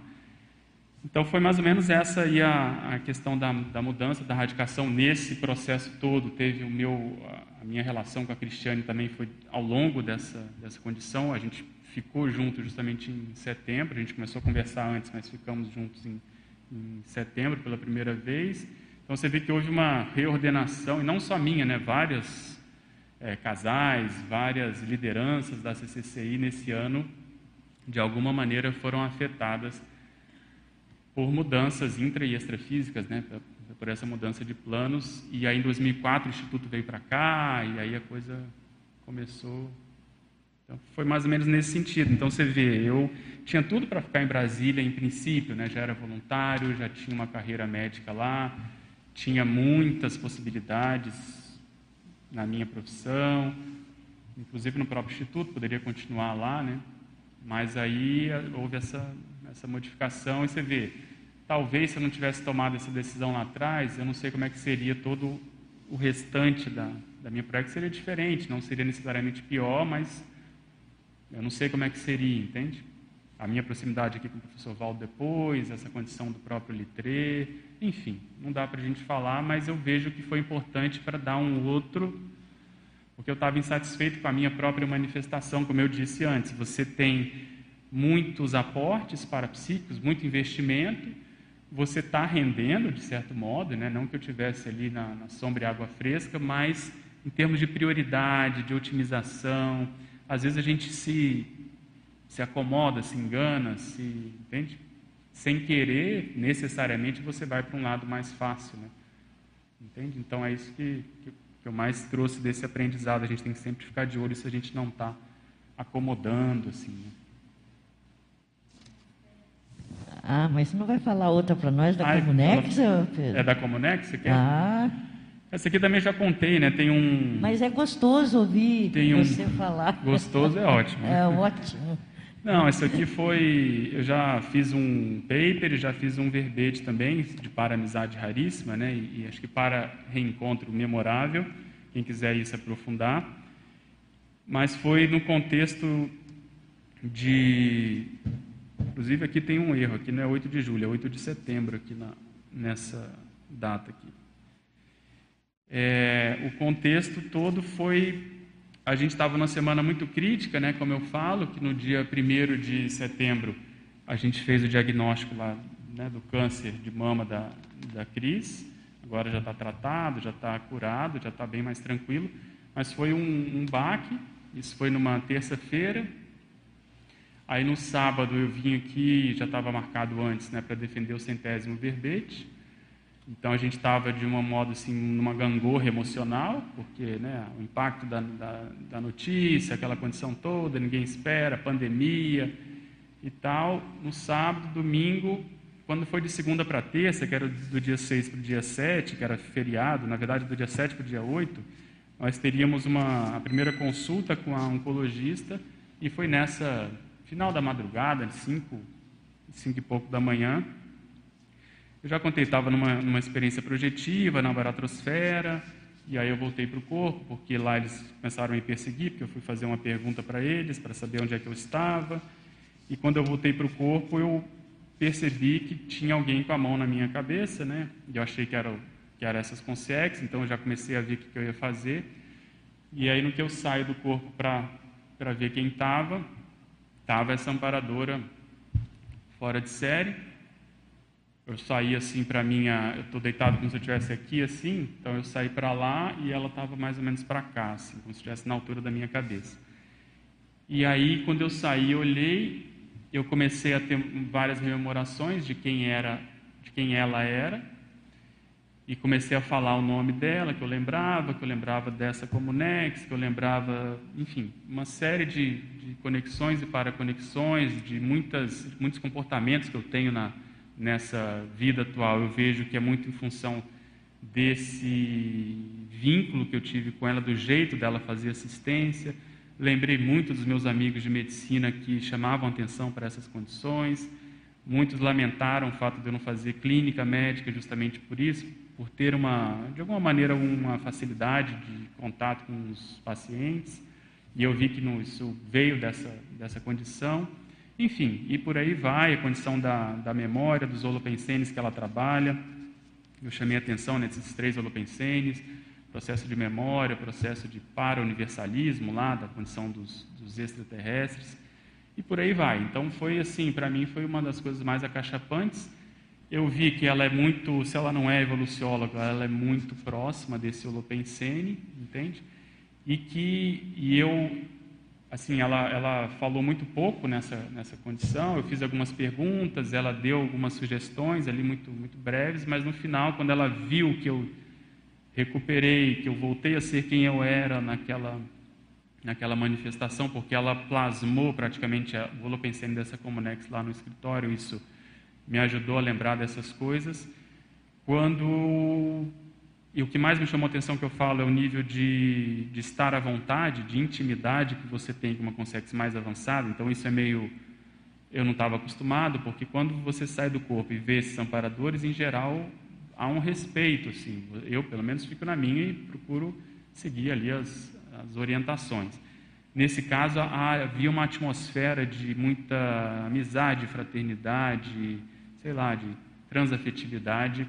Então foi mais ou menos essa aí a, a questão da, da mudança, da radicação nesse processo todo. Teve o meu, a minha relação com a Cristiane também foi ao longo dessa, dessa condição. A gente ficou junto justamente em setembro, a gente começou a conversar antes, mas ficamos juntos em, em setembro pela primeira vez. Então você vê que houve uma reordenação, e não só minha, né? vários é, casais, várias lideranças da CCCI nesse ano, de alguma maneira foram afetadas por mudanças intra e extrafísicas, né? por essa mudança de planos. E aí em 2004 o Instituto veio para cá, e aí a coisa começou. Então, foi mais ou menos nesse sentido. Então você vê, eu tinha tudo para ficar em Brasília em princípio, né? já era voluntário, já tinha uma carreira médica lá tinha muitas possibilidades na minha profissão, inclusive no próprio instituto, poderia continuar lá, né? Mas aí eh, houve essa, essa modificação e você vê, talvez se eu não tivesse tomado essa decisão lá atrás, eu não sei como é que seria todo o restante da, da minha prática, seria diferente, não seria necessariamente pior, mas eu não sei como é que seria, entende? A minha proximidade aqui com o professor Valdo depois, essa condição do próprio Litré, enfim, não dá para a gente falar, mas eu vejo que foi importante para dar um outro, porque eu estava insatisfeito com a minha própria manifestação, como eu disse antes. Você tem muitos aportes para psíquicos, muito investimento, você está rendendo, de certo modo, né? não que eu tivesse ali na, na sombra e água fresca, mas em termos de prioridade, de otimização, às vezes a gente se, se acomoda, se engana, se, entende? Sem querer, necessariamente, você vai para um lado mais fácil. Né? Entende? Então é isso que, que, que eu mais trouxe desse aprendizado. A gente tem que sempre ficar de olho se a gente não está acomodando. Assim, né? Ah, mas você não vai falar outra para nós da Comunex, Pedro? É da Comunex? Você quer? Ah. Essa aqui também já contei, né? Tem um. Mas é gostoso ouvir tem você falar. Gostoso é ótimo. É ótimo. Não, essa aqui foi. Eu já fiz um paper e já fiz um verbete também de para amizade raríssima, né? E, e acho que para reencontro memorável. Quem quiser ir se aprofundar. Mas foi no contexto de Inclusive aqui tem um erro, aqui não é 8 de julho, é 8 de setembro aqui na, nessa data aqui. É, o contexto todo foi, a gente estava numa semana muito crítica, né, como eu falo, que no dia 1 de setembro a gente fez o diagnóstico lá né, do câncer de mama da, da Cris, agora já está tratado, já está curado, já está bem mais tranquilo, mas foi um, um baque, isso foi numa terça-feira, Aí no sábado eu vim aqui, já estava marcado antes, né, para defender o centésimo verbete. Então a gente estava de uma modo assim, numa gangorra emocional, porque né, o impacto da, da, da, notícia, aquela condição toda, ninguém espera, pandemia e tal. No sábado, domingo, quando foi de segunda para terça, que era do dia 6 para o dia 7, que era feriado, na verdade do dia 7 para o dia 8, nós teríamos uma, a primeira consulta com a oncologista e foi nessa final da madrugada, cinco, cinco e pouco da manhã. Eu já contei, estava numa, numa experiência projetiva na baratrosfera, e aí eu voltei para o corpo, porque lá eles começaram a me perseguir, porque eu fui fazer uma pergunta para eles, para saber onde é que eu estava. E quando eu voltei para o corpo, eu percebi que tinha alguém com a mão na minha cabeça, né? E eu achei que era, que era essas consex, então eu já comecei a ver o que eu ia fazer. E aí, no que eu saio do corpo para ver quem estava, Estava essa amparadora fora de série. Eu saí assim para minha. Eu estou deitado como se eu estivesse aqui assim, então eu saí para lá e ela estava mais ou menos para cá, assim, como se estivesse na altura da minha cabeça. E aí, quando eu saí, eu olhei, eu comecei a ter várias rememorações de quem era, de quem ela era, e comecei a falar o nome dela, que eu lembrava, que eu lembrava dessa Comunex, que eu lembrava, enfim, uma série de, de conexões e paraconexões, de muitas, muitos comportamentos que eu tenho na, nessa vida atual. Eu vejo que é muito em função desse vínculo que eu tive com ela, do jeito dela fazer assistência. Lembrei muito dos meus amigos de medicina que chamavam atenção para essas condições. Muitos lamentaram o fato de eu não fazer clínica médica justamente por isso, por ter uma, de alguma maneira, uma facilidade de contato com os pacientes, e eu vi que isso veio dessa, dessa condição. Enfim, e por aí vai, a condição da, da memória, dos holopensenes que ela trabalha. Eu chamei a atenção nesses três holopensenes, processo de memória, processo de para-universalismo lá, da condição dos, dos extraterrestres, e por aí vai. Então foi assim, para mim foi uma das coisas mais acachapantes, eu vi que ela é muito, se ela não é evolucióloga, ela é muito próxima desse Holopensene, entende? E que e eu, assim, ela, ela falou muito pouco nessa, nessa condição, eu fiz algumas perguntas, ela deu algumas sugestões ali muito, muito breves, mas no final, quando ela viu que eu recuperei, que eu voltei a ser quem eu era naquela, naquela manifestação, porque ela plasmou praticamente o Holopensene dessa Comunex lá no escritório, isso me ajudou a lembrar dessas coisas. Quando. E o que mais me chamou a atenção que eu falo é o nível de, de estar à vontade, de intimidade que você tem com uma consex mais avançada. Então, isso é meio. Eu não estava acostumado, porque quando você sai do corpo e vê esses amparadores, em geral, há um respeito. Assim. Eu, pelo menos, fico na minha e procuro seguir ali as, as orientações. Nesse caso, havia uma atmosfera de muita amizade, fraternidade, sei lá, de transafetividade,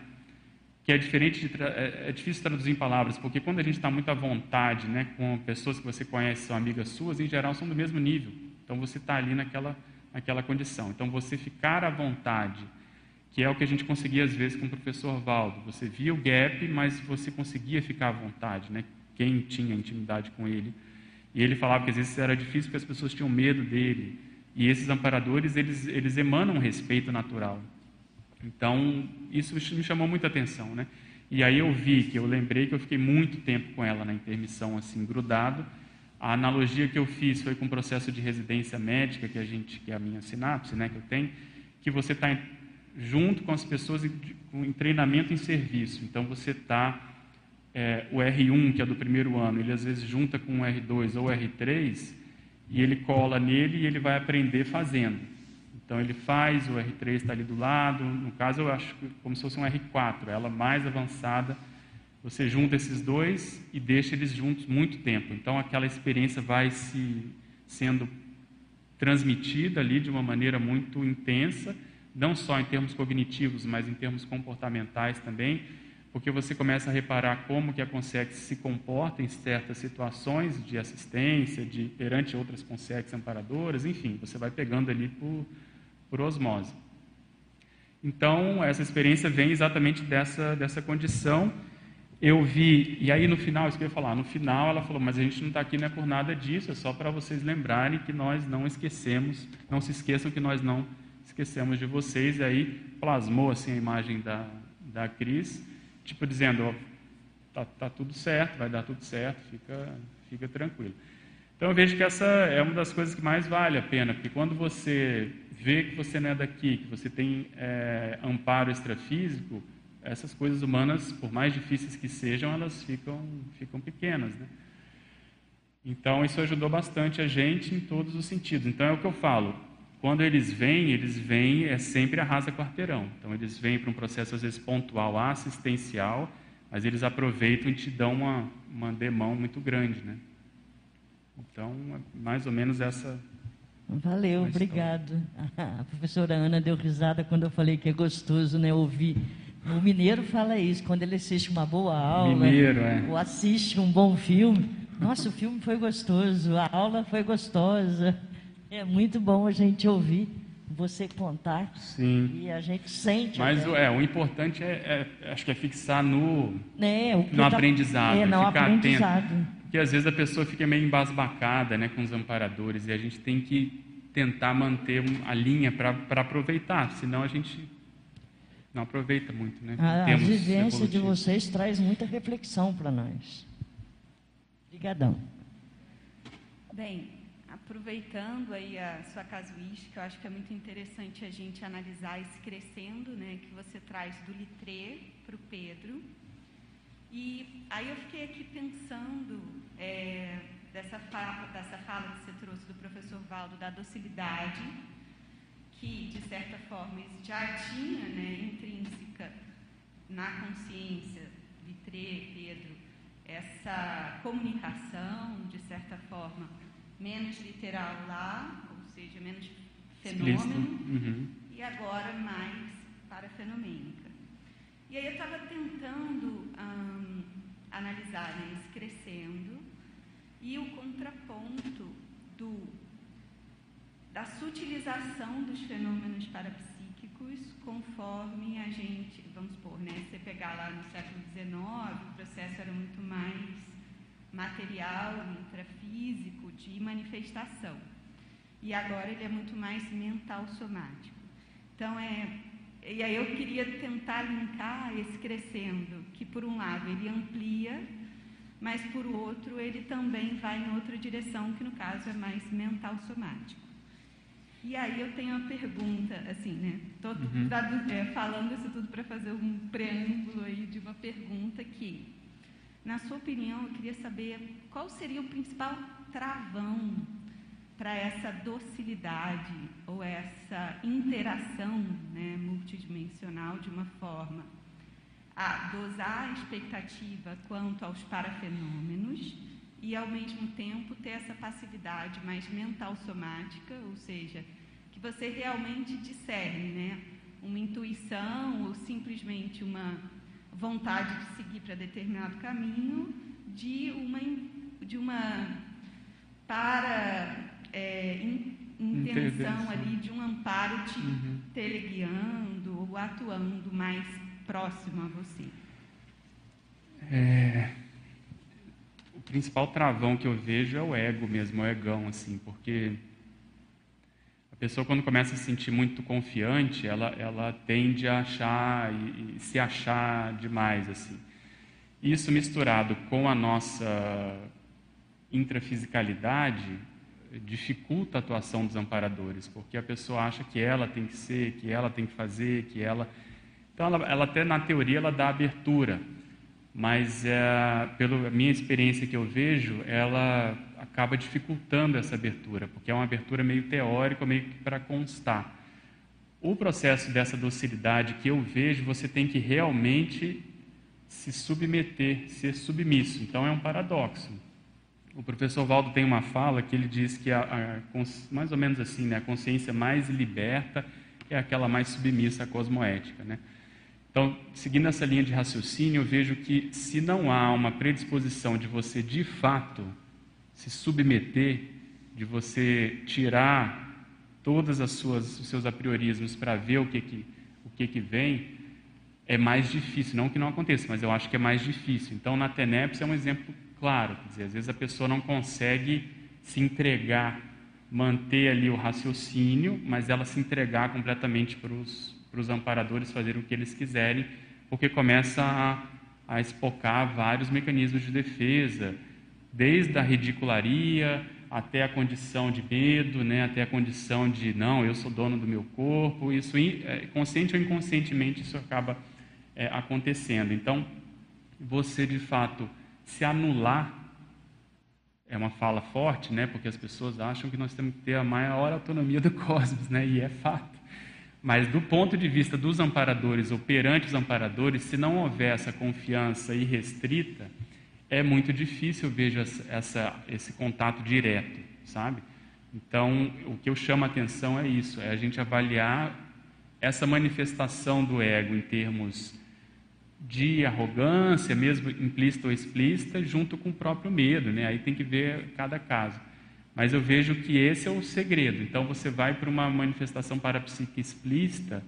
que é diferente de é, é difícil traduzir em palavras, porque quando a gente está muito à vontade, né, com pessoas que você conhece, são amigas suas, em geral são do mesmo nível. Então você está ali naquela naquela condição. Então você ficar à vontade, que é o que a gente conseguia às vezes com o professor Valdo. Você via o gap, mas você conseguia ficar à vontade, né? Quem tinha intimidade com ele. E ele falava que às vezes era difícil porque as pessoas tinham medo dele. E esses amparadores, eles, eles emanam um respeito natural. Então, isso me chamou muita atenção, né? E aí eu vi que eu lembrei que eu fiquei muito tempo com ela na intermissão, assim, grudado. A analogia que eu fiz foi com o processo de residência médica que a gente, que é a minha sinapse, né, que eu tenho, que você está junto com as pessoas em, em, treinamento em serviço. Então você está é, o R1 que é do primeiro ano, ele às vezes junta com o R2 ou o R3 e ele cola nele e ele vai aprender fazendo. Então ele faz, o R3 está ali do lado, no caso eu acho como se fosse um R4, ela mais avançada. Você junta esses dois e deixa eles juntos muito tempo. Então aquela experiência vai se sendo transmitida ali de uma maneira muito intensa, não só em termos cognitivos, mas em termos comportamentais também, porque você começa a reparar como que a consex se comporta em certas situações de assistência, de perante outras consex amparadoras, enfim, você vai pegando ali por por osmose. Então, essa experiência vem exatamente dessa, dessa condição. Eu vi, e aí no final, isso que eu ia falar, no final ela falou, mas a gente não está aqui não é por nada disso, é só para vocês lembrarem que nós não esquecemos, não se esqueçam que nós não esquecemos de vocês. E aí plasmou assim a imagem da, da Cris, tipo dizendo, ó, tá, tá tudo certo, vai dar tudo certo, fica, fica tranquilo. Então eu vejo que essa é uma das coisas que mais vale a pena, porque quando você vê que você não é daqui, que você tem é, amparo extrafísico, essas coisas humanas, por mais difíceis que sejam, elas ficam, ficam pequenas. Né? Então, isso ajudou bastante a gente em todos os sentidos. Então, é o que eu falo. Quando eles vêm, eles vêm, é sempre arrasa quarteirão. Então, eles vêm para um processo, às vezes, pontual, assistencial, mas eles aproveitam e te dão uma, uma demão muito grande. Né? Então, é mais ou menos essa Valeu, obrigado. A professora Ana deu risada quando eu falei que é gostoso né, ouvir. O mineiro fala isso, quando ele assiste uma boa aula, mineiro, é. ou assiste um bom filme. Nossa, o filme foi gostoso, a aula foi gostosa. É muito bom a gente ouvir você contar. Sim. E a gente sente. Mas é, o importante é, é, acho que é fixar no, é, no tá, aprendizado, é, no ficar aprendizado. atento. Porque às vezes a pessoa fica meio embasbacada né, com os amparadores e a gente tem que tentar manter a linha para aproveitar, senão a gente não aproveita muito. Né, a, a vivência de vocês traz muita reflexão para nós. Obrigadão. Bem, aproveitando aí a sua casuística, eu acho que é muito interessante a gente analisar esse crescendo, né, que você traz do Litré para o Pedro, e aí eu fiquei aqui pensando é, dessa, fala, dessa fala que você trouxe do professor Valdo, da docilidade, que, de certa forma, já tinha né, intrínseca na consciência de Tre, Pedro, essa comunicação, de certa forma, menos literal lá, ou seja, menos fenômeno, uhum. e agora mais parafenomênica. E aí eu estava tentando hum, analisar né, crescendo e o contraponto do, da sutilização dos fenômenos parapsíquicos conforme a gente, vamos supor, né, se você pegar lá no século XIX, o processo era muito mais material, intrafísico, de manifestação. E agora ele é muito mais mental somático. Então, é, e aí eu queria tentar linkar esse crescendo, que por um lado ele amplia, mas por outro ele também vai em outra direção, que no caso é mais mental somático. E aí eu tenho uma pergunta, assim, né? Estou uhum. é, falando isso tudo para fazer um preâmbulo aí de uma pergunta que, na sua opinião, eu queria saber qual seria o principal travão para essa docilidade ou essa interação né, multidimensional de uma forma a dosar a expectativa quanto aos parafenômenos e, ao mesmo tempo, ter essa passividade mais mental somática, ou seja, que você realmente discerne né, uma intuição ou simplesmente uma vontade de seguir para determinado caminho de uma, de uma para é, in, intenção ali de um amparo te uhum. teleguiando ou atuando mais próximo a você? É, o principal travão que eu vejo é o ego mesmo, o egão, assim, porque A pessoa, quando começa a se sentir muito confiante, ela, ela tende a achar e, e se achar demais. assim. Isso misturado com a nossa intrafisicalidade dificulta a atuação dos amparadores, porque a pessoa acha que ela tem que ser, que ela tem que fazer, que ela. Então, ela, ela até na teoria ela dá abertura, mas é, pela minha experiência que eu vejo, ela acaba dificultando essa abertura, porque é uma abertura meio teórica, meio para constar. O processo dessa docilidade que eu vejo, você tem que realmente se submeter, ser submisso. Então é um paradoxo. O professor Valdo tem uma fala que ele diz que a, a, mais ou menos assim, né, a consciência mais liberta é aquela mais submissa à cosmoética, né? Então, seguindo essa linha de raciocínio, eu vejo que se não há uma predisposição de você de fato se submeter, de você tirar todas as suas os seus apriorismos para ver o que que o que que vem, é mais difícil, não que não aconteça, mas eu acho que é mais difícil. Então, na TENEPS é um exemplo claro. Quer dizer, às vezes a pessoa não consegue se entregar, manter ali o raciocínio, mas ela se entregar completamente para os amparadores fazerem o que eles quiserem, porque começa a, a espocar vários mecanismos de defesa, desde a ridicularia até a condição de medo, né, até a condição de não, eu sou dono do meu corpo. Isso, é, consciente ou inconscientemente, isso acaba é, acontecendo. Então, você de fato se anular é uma fala forte, né? Porque as pessoas acham que nós temos que ter a maior autonomia do cosmos, né? E é fato. Mas do ponto de vista dos amparadores ou perante os amparadores, se não houver essa confiança irrestrita, é muito difícil, eu vejo essa, essa, esse contato direto, sabe? Então, o que eu chamo a atenção é isso, é a gente avaliar essa manifestação do ego em termos de arrogância, mesmo implícita ou explícita, junto com o próprio medo, né? Aí tem que ver cada caso. Mas eu vejo que esse é o segredo. Então você vai para uma manifestação parapsíquica explícita,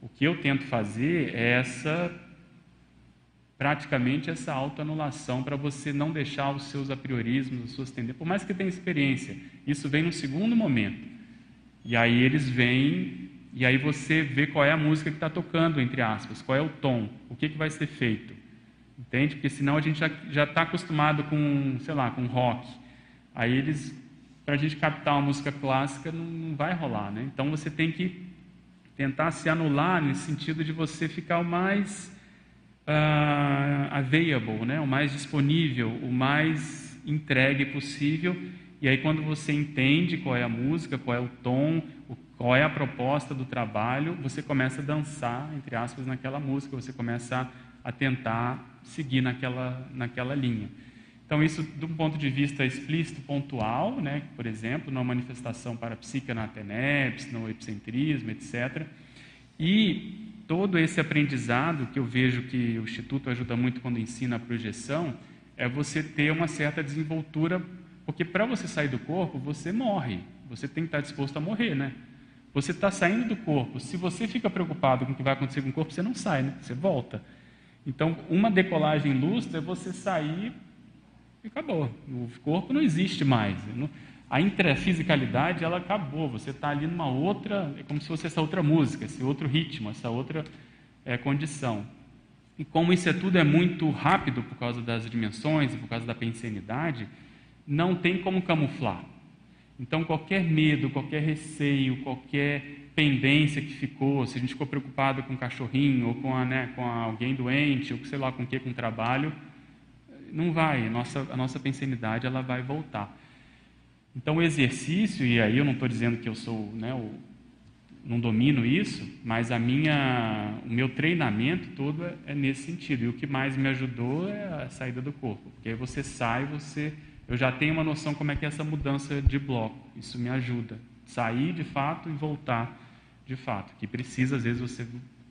o que eu tento fazer é essa praticamente essa autoanulação para você não deixar os seus apriorismos, as suas tendências, por mais que tenha experiência, isso vem no segundo momento. E aí eles vêm e aí você vê qual é a música que está tocando, entre aspas, qual é o tom, o que, que vai ser feito. Entende? Porque senão a gente já está acostumado com, sei lá, com rock. Aí eles, para a gente captar uma música clássica, não, não vai rolar, né? Então você tem que tentar se anular nesse sentido de você ficar o mais uh, available, né? o mais disponível, o mais entregue possível. E aí quando você entende qual é a música, qual é o tom, qual é a proposta do trabalho, você começa a dançar, entre aspas, naquela música, você começa a, tentar seguir naquela, naquela linha. Então, isso, um ponto de vista explícito, pontual, né, por exemplo, na manifestação parapsíquica na TENEPS, no epicentrismo, etc. E todo esse aprendizado que eu vejo que o Instituto ajuda muito quando ensina a projeção, é você ter uma certa desenvoltura, porque para você sair do corpo, você morre, você tem que estar disposto a morrer, né? Você está saindo do corpo. Se você fica preocupado com o que vai acontecer com o corpo, você não sai, né? Você volta. Então, uma decolagem lustra é você sair acabou. O corpo não existe mais. A intrafisicalidade, ela acabou. Você está ali numa outra, é como se fosse essa outra música, esse outro ritmo, essa outra é, condição. E como isso é tudo é muito rápido por causa das dimensões por causa da pensenidade, não tem como camuflar. Então, qualquer medo, qualquer receio, qualquer pendência que ficou, se a gente ficou preocupado com o cachorrinho ou com, a, né, com alguém doente, ou sei lá com o que, com o trabalho, não vai, nossa, a nossa pensanidade ela vai voltar. Então, o exercício, e aí eu não estou dizendo que eu sou, né, o, não domino isso, mas a minha, o meu treinamento todo é, é nesse sentido. E o que mais me ajudou é a saída do corpo, porque aí você sai, você eu já tenho uma noção como é que é essa mudança de bloco. Isso me ajuda. Sair de fato e voltar de fato. Que precisa, às vezes, você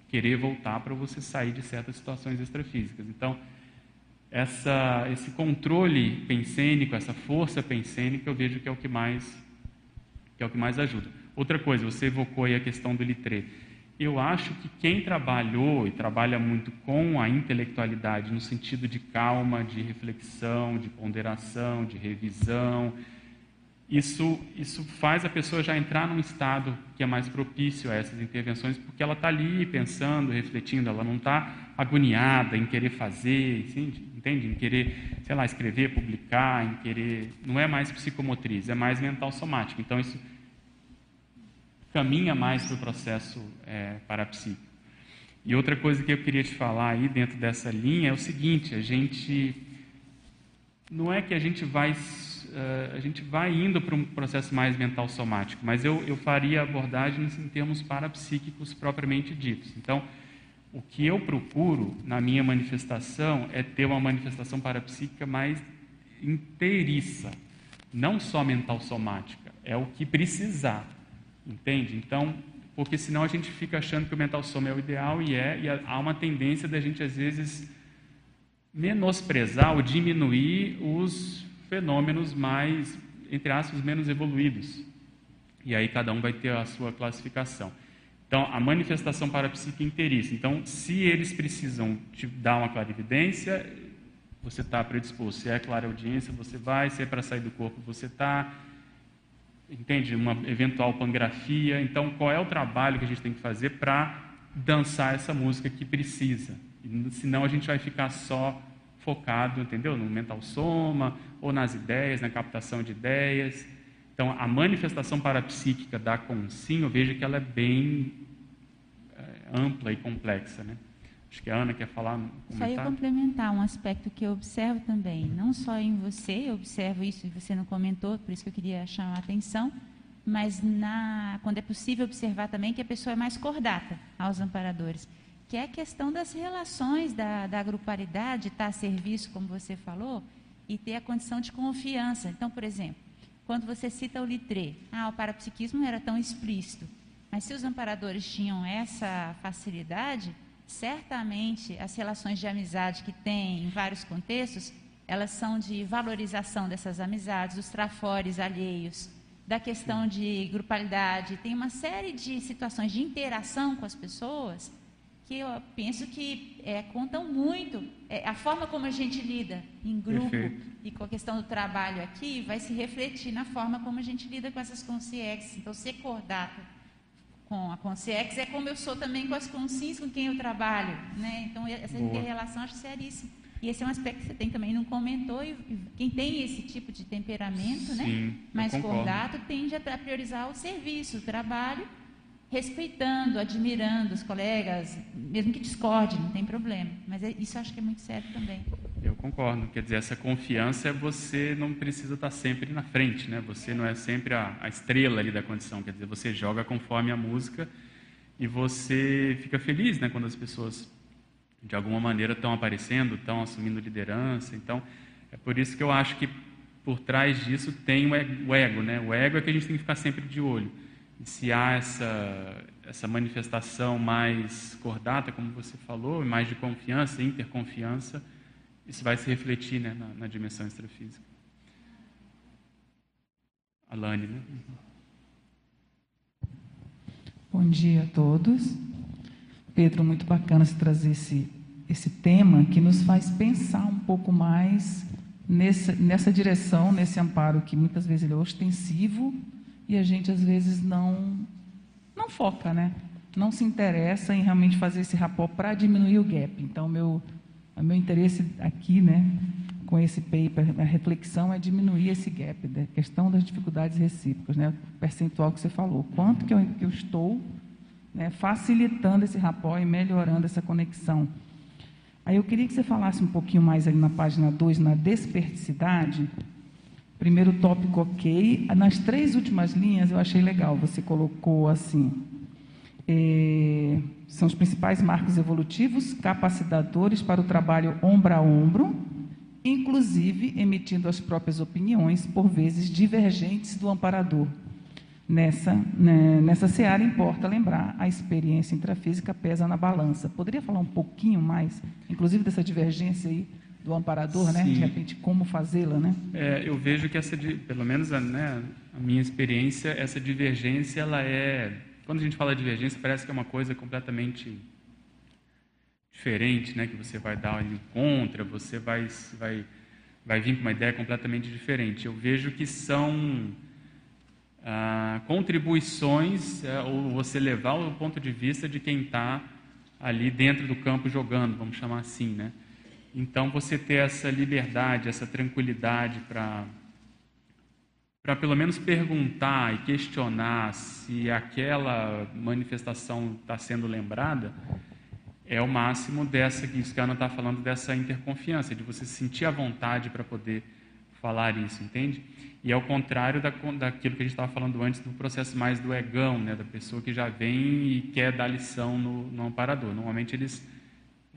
querer voltar para você sair de certas situações extrafísicas. Então, essa, esse controle pensênico, essa força pensênica, eu vejo que é o que mais, que é o que mais ajuda. Outra coisa, você evocou aí a questão do litré eu acho que quem trabalhou e trabalha muito com a intelectualidade, no sentido de calma, de reflexão, de ponderação, de revisão, isso, isso faz a pessoa já entrar num estado que é mais propício a essas intervenções, porque ela está ali pensando, refletindo, ela não está agoniada em querer fazer, entende? Em querer, sei lá, escrever, publicar, em querer. Não é mais psicomotriz, é mais mental somático. Então, isso caminha mais para o processo é, parapsíquico. E outra coisa que eu queria te falar aí dentro dessa linha é o seguinte: a gente. Não é que a gente vai uh, a gente vai indo para um processo mais mental somático, mas eu, eu faria abordagens em termos parapsíquicos propriamente ditos. Então, o que eu procuro na minha manifestação é ter uma manifestação parapsíquica mais inteiriça, não só mental somática, é o que precisar, entende? Então, porque senão a gente fica achando que o mental soma é o ideal e é, e há uma tendência da gente às vezes menosprezar ou diminuir os fenômenos mais, entre aspas, menos evoluídos. E aí cada um vai ter a sua classificação. Então, a manifestação parapsíquica inteiriça. Então, se eles precisam te dar uma clarividência, você está predisposto. Se é clara audiência, você vai. Se é para sair do corpo, você está. Entende? Uma eventual pangrafia. Então, qual é o trabalho que a gente tem que fazer para dançar essa música que precisa? Senão, a gente vai ficar só focado, entendeu? No mental soma, ou nas ideias, na captação de ideias. Então, a manifestação parapsíquica da consim, veja que ela é bem é, ampla e complexa, né? Acho que a Ana quer falar. Comentar. Só ia complementar um aspecto que eu observo também, não só em você, eu observo isso e você não comentou, por isso que eu queria chamar a atenção, mas na, quando é possível observar também que a pessoa é mais cordata aos amparadores que é a questão das relações da, da grupalidade, estar a serviço, como você falou, e ter a condição de confiança. Então, por exemplo, quando você cita o litré, ah, o parapsiquismo não era tão explícito, mas se os amparadores tinham essa facilidade, certamente as relações de amizade que tem em vários contextos, elas são de valorização dessas amizades, os trafores alheios, da questão de grupalidade, tem uma série de situações de interação com as pessoas que eu penso que é, contam muito. É, a forma como a gente lida em grupo Perfeito. e com a questão do trabalho aqui vai se refletir na forma como a gente lida com essas consciências. Então, ser cordato com a consciência é como eu sou também com as consciências com quem eu trabalho. Né? Então, essa inter-relação acho seríssima. E esse é um aspecto que você tem também não comentou, e quem tem esse tipo de temperamento, né? Sim, né? mais cordato, tende a priorizar o serviço, o trabalho, respeitando, admirando os colegas, mesmo que discorde, não tem problema. Mas é, isso acho que é muito sério também. Eu concordo. Quer dizer, essa confiança, você não precisa estar sempre na frente, né? Você não é sempre a, a estrela ali da condição. Quer dizer, você joga conforme a música e você fica feliz, né? Quando as pessoas, de alguma maneira, estão aparecendo, estão assumindo liderança. Então, é por isso que eu acho que por trás disso tem o ego, né? O ego é que a gente tem que ficar sempre de olho se há essa, essa manifestação mais cordata, como você falou, mais de confiança, interconfiança, isso vai se refletir né, na, na dimensão extrafísica. Alane, né? Bom dia a todos. Pedro, muito bacana você trazer esse, esse tema que nos faz pensar um pouco mais nessa, nessa direção, nesse amparo que muitas vezes ele é ostensivo, e a gente às vezes não não foca, né? Não se interessa em realmente fazer esse rapport para diminuir o gap. Então, meu meu interesse aqui, né, com esse paper, a reflexão é diminuir esse gap, a né? questão das dificuldades recíprocas, né, o percentual que você falou, quanto que eu, que eu estou né, facilitando esse rapport e melhorando essa conexão. Aí eu queria que você falasse um pouquinho mais ali na página 2, na desperticidade, Primeiro tópico, ok. Nas três últimas linhas eu achei legal. Você colocou assim: é, são os principais marcos evolutivos, capacitadores para o trabalho ombro a ombro, inclusive emitindo as próprias opiniões, por vezes divergentes do amparador. Nessa, né, nessa seara importa lembrar, a experiência intrafísica pesa na balança. Poderia falar um pouquinho mais, inclusive dessa divergência aí? Do amparador, né? De repente, como fazê-la, né? É, eu vejo que essa, pelo menos a, né, a minha experiência, essa divergência, ela é, quando a gente fala de divergência, parece que é uma coisa completamente diferente, né? Que você vai dar ali contra, você vai, vai, vai vir com uma ideia completamente diferente. Eu vejo que são ah, contribuições, é, ou você levar o ponto de vista de quem está ali dentro do campo jogando, vamos chamar assim, né? Então, você ter essa liberdade, essa tranquilidade para para pelo menos perguntar e questionar se aquela manifestação está sendo lembrada, é o máximo dessa que o Ana está falando, dessa interconfiança, de você sentir a vontade para poder falar isso, entende? E é o contrário da, daquilo que a gente estava falando antes, do processo mais do egão, né, da pessoa que já vem e quer dar lição no, no amparador. Normalmente eles,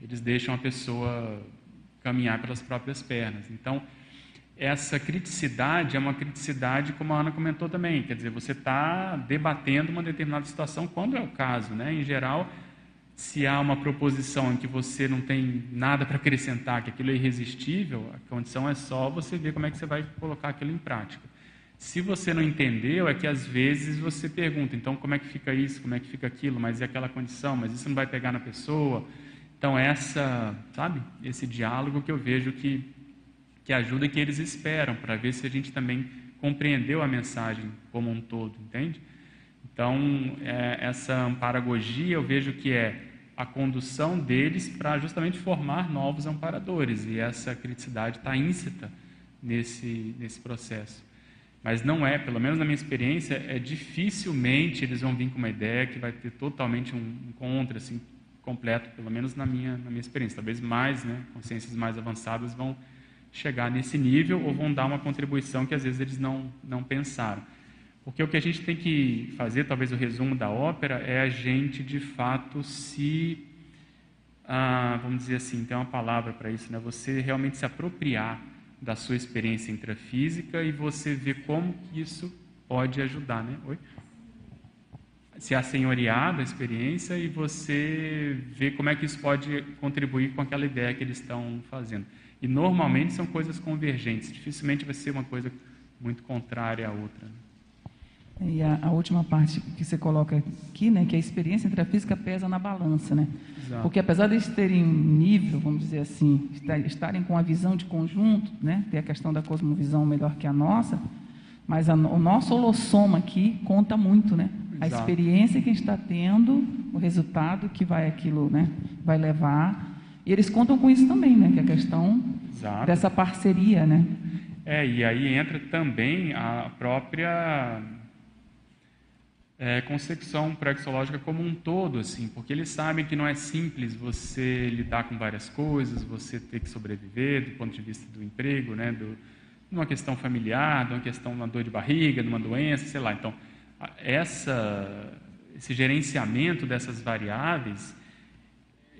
eles deixam a pessoa caminhar pelas próprias pernas. Então, essa criticidade é uma criticidade, como a Ana comentou também, quer dizer, você está debatendo uma determinada situação quando é o caso. Né? Em geral, se há uma proposição em que você não tem nada para acrescentar, que aquilo é irresistível, a condição é só você ver como é que você vai colocar aquilo em prática. Se você não entendeu, é que às vezes você pergunta, então como é que fica isso, como é que fica aquilo, mas e aquela condição, mas isso não vai pegar na pessoa. Então essa, sabe, esse diálogo que eu vejo que que ajuda que eles esperam para ver se a gente também compreendeu a mensagem como um todo, entende? Então, é, essa amparagogia eu vejo que é a condução deles para justamente formar novos amparadores. E essa criticidade está íncita nesse, nesse processo. Mas não é, pelo menos na minha experiência, é dificilmente eles vão vir com uma ideia que vai ter totalmente um encontro assim, completo, pelo menos na minha, na minha experiência. Talvez mais, né, consciências mais avançadas vão chegar nesse nível ou vão dar uma contribuição que às vezes eles não, não pensaram. Porque o que a gente tem que fazer, talvez o resumo da ópera, é a gente de fato se, ah, vamos dizer assim, tem uma palavra para isso, né? Você realmente se apropriar da sua experiência intrafísica e você ver como isso pode ajudar, né? Oi? Se assenhorear da experiência e você ver como é que isso pode contribuir com aquela ideia que eles estão fazendo. E normalmente são coisas convergentes, dificilmente vai ser uma coisa muito contrária à outra. Né? E a, a, última parte que você coloca aqui, né, que a experiência intrafísica pesa na balança, né? Exato. Porque apesar de eles terem um nível, vamos dizer assim, estarem com a visão de conjunto, né, ter a questão da cosmovisão melhor que a nossa, mas a, o nosso holossoma aqui conta muito, né? A experiência que a gente está tendo, o resultado que vai aquilo, né, vai levar. E eles contam com isso também, né? Que é a questão Exato. dessa parceria, né? É, e aí entra também a própria é, concepção praxeológica como um todo, assim, porque eles sabem que não é simples você lidar com várias coisas, você ter que sobreviver do ponto de vista do emprego, né, do, de uma questão familiar, de uma questão de uma dor de barriga, de uma doença, sei lá. Então, essa, esse gerenciamento dessas variáveis,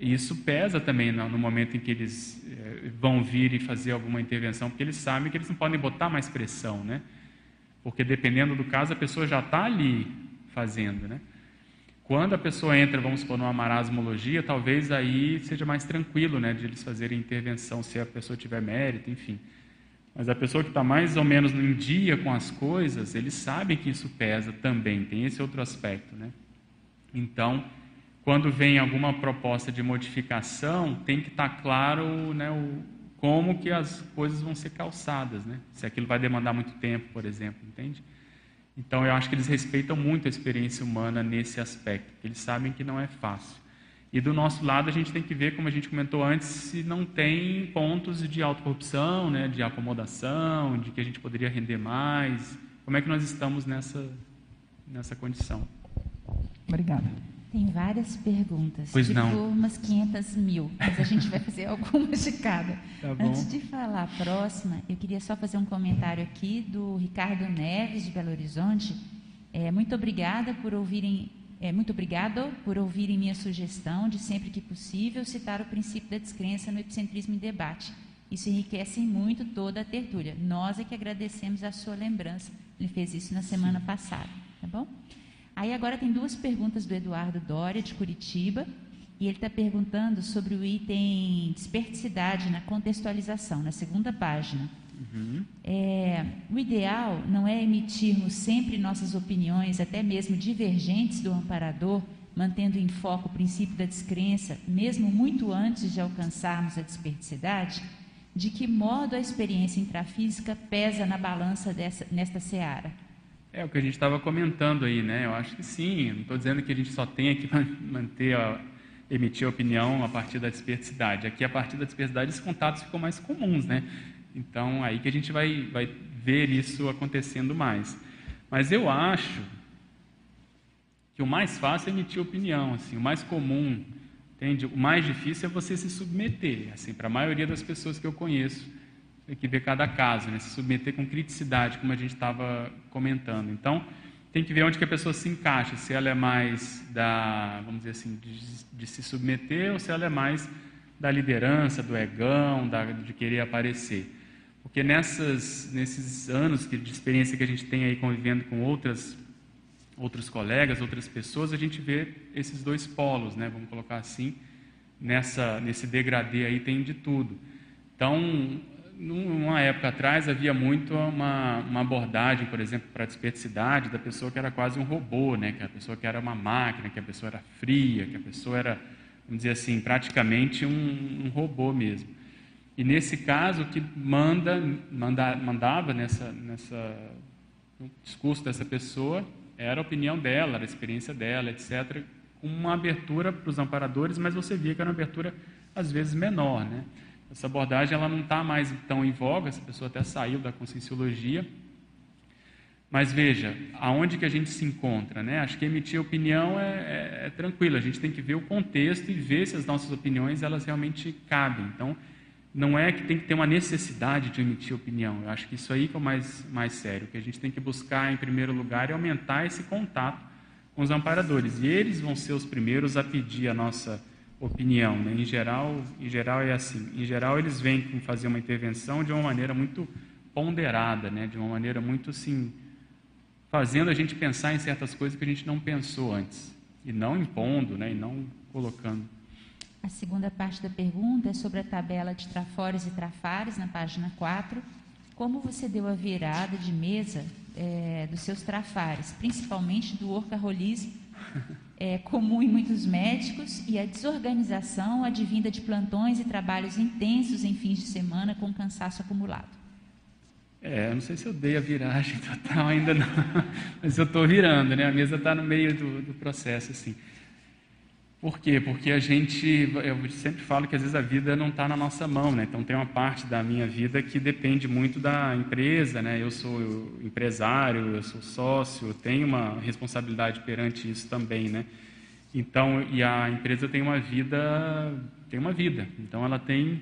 isso pesa também no, momento em que eles é, vão vir e fazer alguma intervenção, porque eles sabem que eles não podem botar mais pressão, né? Porque dependendo do caso, a pessoa já está ali fazendo, né? Quando a pessoa entra, vamos supor, numa marasmologia, talvez aí seja mais tranquilo, né, de eles fazerem intervenção, se a pessoa tiver mérito, enfim. Mas a pessoa que está mais ou menos em dia com as coisas, eles sabem que isso pesa também, tem esse outro aspecto, né? Então, quando vem alguma proposta de modificação, tem que estar tá claro, né, o, como que as coisas vão ser calçadas, né? Se aquilo vai demandar muito tempo, por exemplo, entende? Então, eu acho que eles respeitam muito a experiência humana nesse aspecto. Eles sabem que não é fácil. E do nosso lado, a gente tem que ver, como a gente comentou antes, se não tem pontos de autocorrupção, né, de acomodação, de que a gente poderia render mais. Como é que nós estamos nessa, nessa condição? Obrigada. Tem várias perguntas. Pois de não. umas 500 mil, mas a gente vai fazer algumas de cada. Tá Antes de falar a próxima, eu queria só fazer um comentário aqui do Ricardo Neves, de Belo Horizonte. É, muito obrigada por ouvirem, é, muito obrigado por ouvirem minha sugestão de sempre que possível citar o princípio da descrença no epicentrismo em debate. Isso enriquece muito toda a tertúlia. Nós é que agradecemos a sua lembrança. Ele fez isso na semana Sim. passada, tá bom? Aí agora tem duas perguntas do Eduardo Dória, de Curitiba, e ele está perguntando sobre o item desperticidade na contextualização, na segunda página. Uhum. É, o ideal não é emitirmos sempre nossas opiniões, até mesmo divergentes do amparador, mantendo em foco o princípio da descrença, mesmo muito antes de alcançarmos a desperticidade? De que modo a experiência intrafísica pesa na balança dessa, nesta seara? É o que a gente estava comentando aí, né? Eu acho que sim. Não estou dizendo que a gente só tenha que manter a, emitir opinião a partir da dispersidade. Aqui, a partir da dispersidade, esses contatos ficam mais comuns, né? Então, aí que a gente vai, vai ver isso acontecendo mais. Mas eu acho que o mais fácil é emitir opinião, assim, o mais comum, entende? O mais difícil é você se submeter, assim, para a maioria das pessoas que eu conheço, tem que ver cada caso, né? Se submeter com criticidade, como a gente estava comentando. Então, tem que ver onde que a pessoa se encaixa, se ela é mais da, vamos dizer assim, de, de se submeter ou se ela é mais da liderança, do egão, da, de querer aparecer. Porque nessas, nesses anos de experiência que a gente tem aí convivendo com outras, outros colegas, outras pessoas, a gente vê esses dois polos, né? vamos colocar assim, nessa, nesse degradê aí tem de tudo. Então, numa época atrás havia muito uma, uma abordagem, por exemplo, para a desperticidade da pessoa que era quase um robô, né? que a pessoa que era uma máquina, que a pessoa era fria, que a pessoa era, vamos dizer assim, praticamente um, um robô mesmo. E nesse caso, o que manda, manda, mandava nessa, nessa, no discurso dessa pessoa era a opinião dela, a experiência dela, etc., com uma abertura para os amparadores, mas você via que era uma abertura, às vezes, menor. Né? Essa abordagem ela não está mais tão em voga, essa pessoa até saiu da conscienciologia. Mas veja, aonde que a gente se encontra, né? Acho que emitir opinião é, é, é, tranquilo, a gente tem que ver o contexto e ver se as nossas opiniões elas realmente cabem. Então, não é que tem que ter uma necessidade de emitir opinião. Eu acho que isso aí que é o mais, mais sério. O que a gente tem que buscar, em primeiro lugar, é aumentar esse contato com os amparadores. E eles vão ser os primeiros a pedir a nossa opinião. Né? Em, geral, em geral é assim. Em geral, eles vêm fazer uma intervenção de uma maneira muito ponderada, né? de uma maneira muito assim, fazendo a gente pensar em certas coisas que a gente não pensou antes. E não impondo, né? e não colocando. A segunda parte da pergunta é sobre a tabela de trafores e trafares, na página 4. Como você deu a virada de mesa é, dos seus trafares, principalmente do workaholismo é, comum em muitos médicos e a desorganização advinda de plantões e trabalhos intensos em fins de semana com cansaço acumulado. É, eu não sei se eu dei a viragem total ainda não, mas eu estou virando, né? A mesa está no meio do, do processo, assim. Por quê? Porque a gente, eu sempre falo que às vezes a vida não está na nossa mão, né? Então tem uma parte da minha vida que depende muito da empresa, né? Eu sou empresário, eu sou sócio, eu tenho uma responsabilidade perante isso também, né? Então, e a empresa tem uma vida, tem uma vida. Então ela tem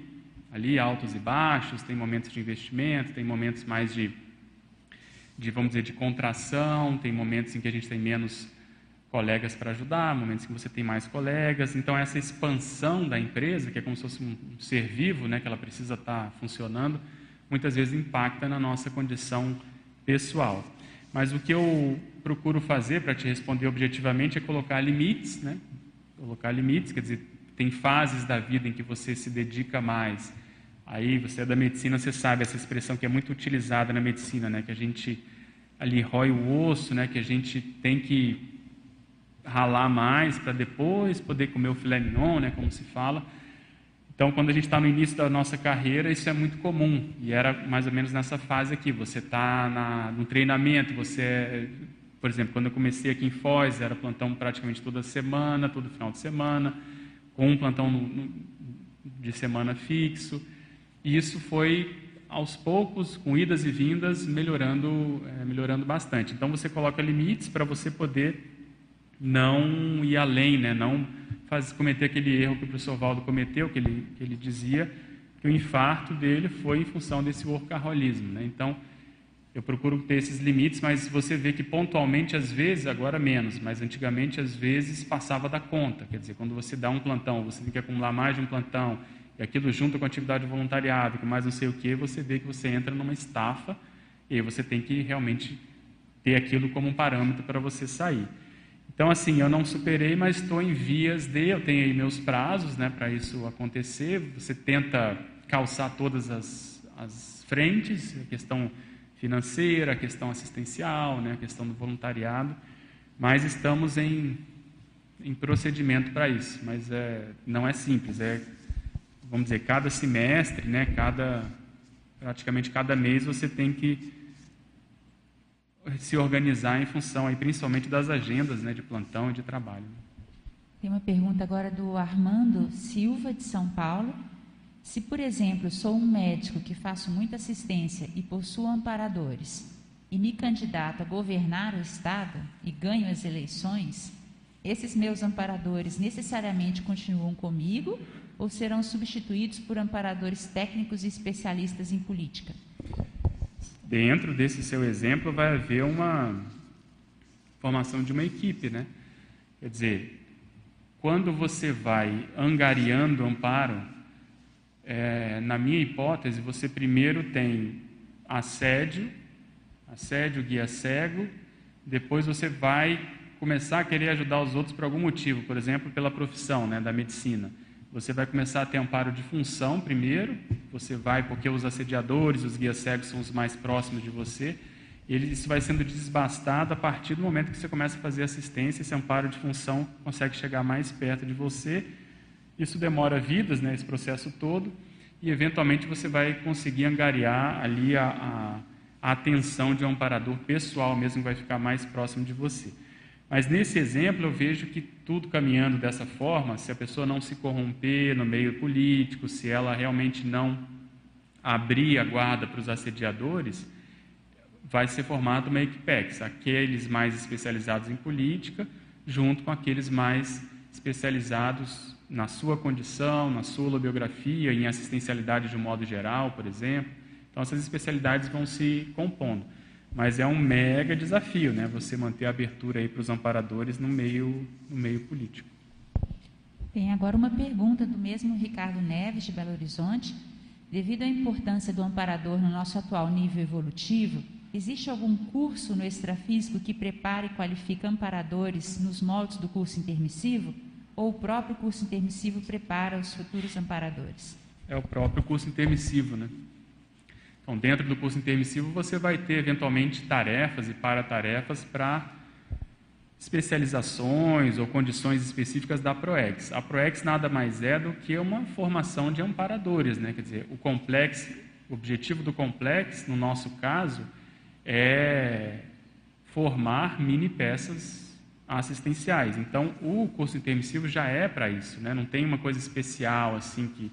ali altos e baixos, tem momentos de investimento, tem momentos mais de, de vamos dizer, de contração, tem momentos em que a gente tem menos colegas para ajudar, momentos que você tem mais colegas. Então, essa expansão da empresa, que é como se fosse um ser vivo, né, que ela precisa estar tá funcionando, muitas vezes impacta na nossa condição pessoal. Mas o que eu procuro fazer, para te responder objetivamente, é colocar limites, né? Colocar limites, quer dizer, tem fases da vida em que você se dedica mais. Aí, você é da medicina, você sabe essa expressão que é muito utilizada na medicina, né? Que a gente ali rói o osso, né? Que a gente tem que ralar mais para depois poder comer o filé mignon, né, como se fala. Então, quando a gente está no início da nossa carreira, isso é muito comum. E era mais ou menos nessa fase aqui. Você está no treinamento, você, por exemplo, quando eu comecei aqui em Foz, era plantão praticamente toda semana, todo final de semana, com um plantão no, no, de semana fixo. E isso foi aos poucos, com idas e vindas, melhorando, é, melhorando bastante. Então, você coloca limites para você poder não ir além, né? não faz, cometer aquele erro que o professor Valdo cometeu, que ele, que ele dizia que o infarto dele foi em função desse workaholismo. Né? Então, eu procuro ter esses limites, mas você vê que pontualmente, às vezes, agora menos, mas antigamente, às vezes, passava da conta. Quer dizer, quando você dá um plantão, você tem que acumular mais de um plantão, e aquilo junto com a atividade de voluntariado, com mais não sei o que, você vê que você entra numa estafa, e você tem que realmente ter aquilo como um parâmetro para você sair. Então, assim, eu não superei, mas estou em vias de. Eu tenho aí meus prazos né, para isso acontecer. Você tenta calçar todas as, as frentes, a questão financeira, a questão assistencial, né, a questão do voluntariado, mas estamos em, em procedimento para isso. Mas é, não é simples, é, vamos dizer, cada semestre, né, cada, praticamente cada mês você tem que se organizar em função, aí, principalmente das agendas né, de plantão e de trabalho. Tem uma pergunta agora do Armando Silva, de São Paulo. Se, por exemplo, sou um médico que faço muita assistência e possuo amparadores, e me candidato a governar o Estado e ganho as eleições, esses meus amparadores necessariamente continuam comigo ou serão substituídos por amparadores técnicos e especialistas em política? Dentro desse seu exemplo, vai haver uma formação de uma equipe, né? Quer dizer, quando você vai angariando amparo, é, na minha hipótese, você primeiro tem assédio, assédio, guia cego, depois você vai começar a querer ajudar os outros por algum motivo, por exemplo, pela profissão né, da medicina. Você vai começar a ter amparo de função primeiro, você vai, porque os assediadores, os guias cegos são os mais próximos de você, ele, isso vai sendo desbastado a partir do momento que você começa a fazer assistência, esse amparo de função consegue chegar mais perto de você. Isso demora vidas, né, esse processo todo, e eventualmente você vai conseguir angariar ali a, a, a atenção de um amparador pessoal mesmo, que vai ficar mais próximo de você. Mas nesse exemplo eu vejo que tudo caminhando dessa forma, se a pessoa não se corromper no meio político, se ela realmente não abrir a guarda para os assediadores, vai ser formada uma equipex, aqueles mais especializados em política, junto com aqueles mais especializados na sua condição, na sua biografia, em assistencialidade de um modo geral, por exemplo. Então essas especialidades vão se compondo. Mas é um mega desafio, né? Você manter a abertura aí para os amparadores no meio, no meio político. Tem agora uma pergunta do mesmo Ricardo Neves, de Belo Horizonte. Devido à importância do amparador no nosso atual nível evolutivo, existe algum curso no extrafísico que prepare e qualifique amparadores nos moldes do curso intermissivo? Ou o próprio curso intermissivo prepara os futuros amparadores? É o próprio curso intermissivo, né? Então, dentro do curso intermissivo, você vai ter eventualmente tarefas e paratarefas para especializações ou condições específicas da ProEx. A ProEx nada mais é do que uma formação de amparadores, né? Quer dizer, o complexo, o objetivo do complexo, no nosso caso, é formar mini peças assistenciais. Então, o curso intermissivo já é para isso, né? Não tem uma coisa especial assim que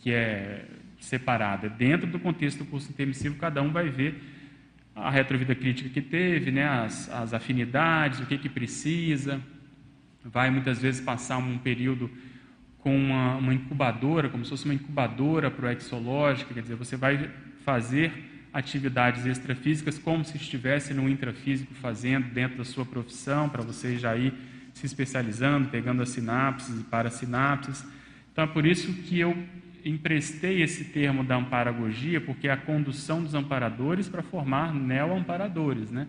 que é separada. Dentro do contexto do curso intermissivo, cada um vai ver a retrovida crítica que teve, né, as, as afinidades, o que, que precisa. Vai muitas vezes passar um período com uma, uma incubadora, como se fosse uma incubadora proexológica, quer dizer, você vai fazer atividades extrafísicas como se estivesse no intrafísico fazendo dentro da sua profissão, para você já ir se especializando, pegando as sinapses e parasinapses. Então é por isso que eu emprestei esse termo da amparagogia porque é a condução dos amparadores para formar neo-amparadores, né?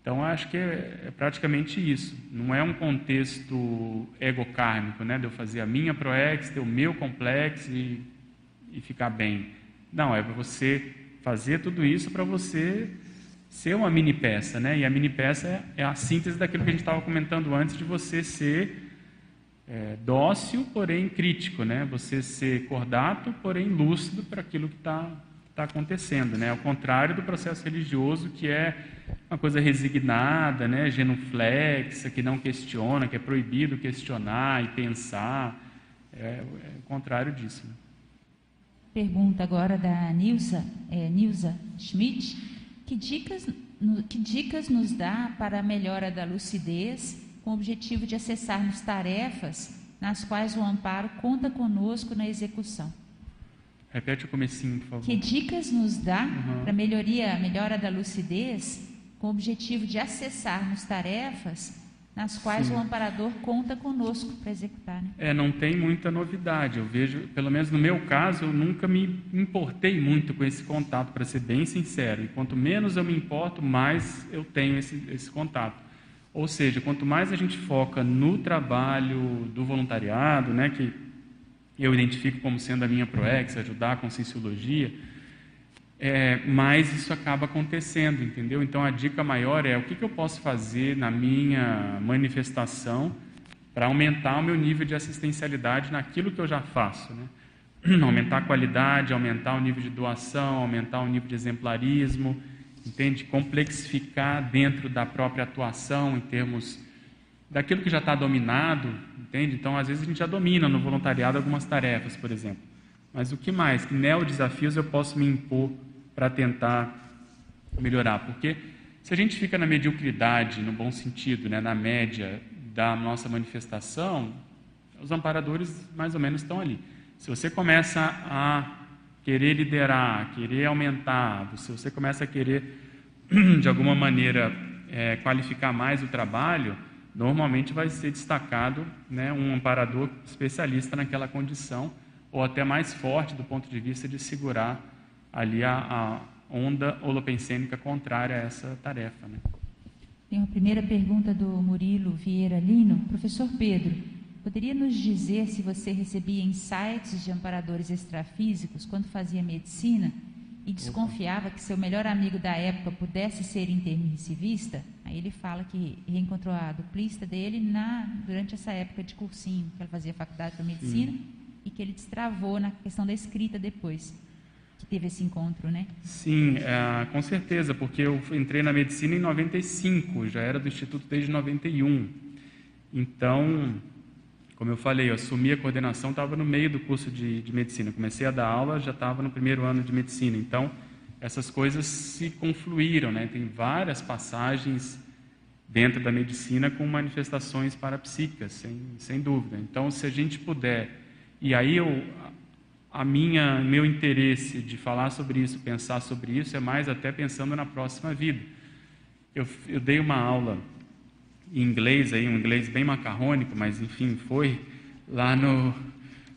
Então, acho que é, é, praticamente isso. Não é um contexto egocármico, né? De eu fazer a minha proex, ter o meu complexo e, e ficar bem. Não, é para você fazer tudo isso para você ser uma mini peça, né? E a mini peça é, é a síntese daquilo que a gente estava comentando antes de você ser é, dócil, porém crítico, né? Você ser cordato, porém lúcido para aquilo que está tá acontecendo, né? Ao contrário do processo religioso, que é uma coisa resignada, né? Genuflexa, que não questiona, que é proibido questionar e pensar. É, é o contrário disso. Né? Pergunta agora da Nilza, é, Nilza Schmidt. Que dicas, que dicas nos dá para a melhora da lucidez com o objetivo de acessarmos tarefas nas quais o amparo conta conosco na execução. Repete o comecinho, por favor. Que dicas nos dá uhum. para melhoria, melhora da lucidez, com o objetivo de acessarmos tarefas nas quais Sim. o amparador conta conosco para executar. Né? É, não tem muita novidade. Eu vejo, pelo menos no meu caso, eu nunca me importei muito com esse contato, para ser bem sincero. E quanto menos eu me importo, mais eu tenho esse, esse contato. Ou seja, quanto mais a gente foca no trabalho do voluntariado, né, que eu identifico como sendo a minha proex, ajudar a conscienciologia, é, mais isso acaba acontecendo, entendeu? Então a dica maior é o que, que eu posso fazer na minha manifestação para aumentar o meu nível de assistencialidade naquilo que eu já faço, né? Aumentar a qualidade, aumentar o nível de doação, aumentar o nível de exemplarismo, entende? Complexificar dentro da própria atuação em termos daquilo que já está dominado, entende? Então, às vezes a gente já domina no voluntariado algumas tarefas, por exemplo. Mas o que mais? Que neo-desafios eu posso me impor para tentar melhorar? Porque se a gente fica na mediocridade, no bom sentido, né, na média da nossa manifestação, os amparadores mais ou menos estão ali. Se você começa a querer liderar, querer aumentar, se você começa a querer, de alguma maneira, é, qualificar mais o trabalho, normalmente vai ser destacado né, um amparador especialista naquela condição, ou até mais forte do ponto de vista de segurar ali a, a onda holopensêmica contrária a essa tarefa. Né? Tem uma primeira pergunta do Murilo Vieira Lino. Professor Pedro, poderia nos dizer se você recebia insights de amparadores extrafísicos quando fazia medicina e desconfiava que seu melhor amigo da época pudesse ser intermissivista? Aí ele fala que reencontrou a duplista dele na, durante essa época de cursinho, que ela fazia faculdade de medicina, Sim. e que ele destravou na questão da escrita depois que teve esse encontro, né? Sim, é, com certeza, porque eu entrei na medicina em 95, já era do Instituto desde 91. Então, como eu falei, eu assumi a coordenação, estava no meio do curso de, de medicina. Comecei a dar aula, já estava no primeiro ano de medicina. Então, essas coisas se confluíram, né? Tem várias passagens dentro da medicina com manifestações parapsíquicas, sem, sem dúvida. Então, se a gente puder, e aí eu a minha meu interesse de falar sobre isso, pensar sobre isso, é mais até pensando na próxima vida. Eu, eu dei uma aula inglês, aí, um inglês bem macarrônico, mas enfim, foi lá no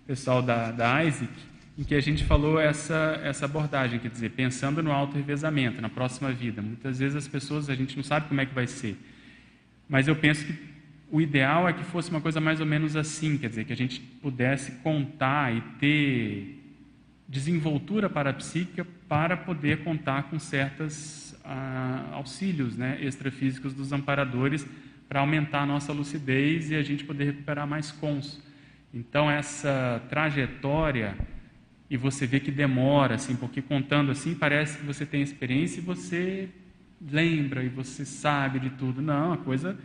pessoal da, da Isaac, em que a gente falou essa, essa abordagem, quer dizer, pensando no auto-revezamento, na próxima vida. Muitas vezes as pessoas, a gente não sabe como é que vai ser, mas eu penso que o ideal é que fosse uma coisa mais ou menos assim, quer dizer, que a gente pudesse contar e ter desenvoltura parapsíquica para poder contar com certos ah, auxílios né, extrafísicos dos amparadores para aumentar a nossa lucidez e a gente poder recuperar mais cons. Então, essa trajetória, e você vê que demora, assim, porque contando assim, parece que você tem experiência e você lembra e você sabe de tudo. Não, a coisa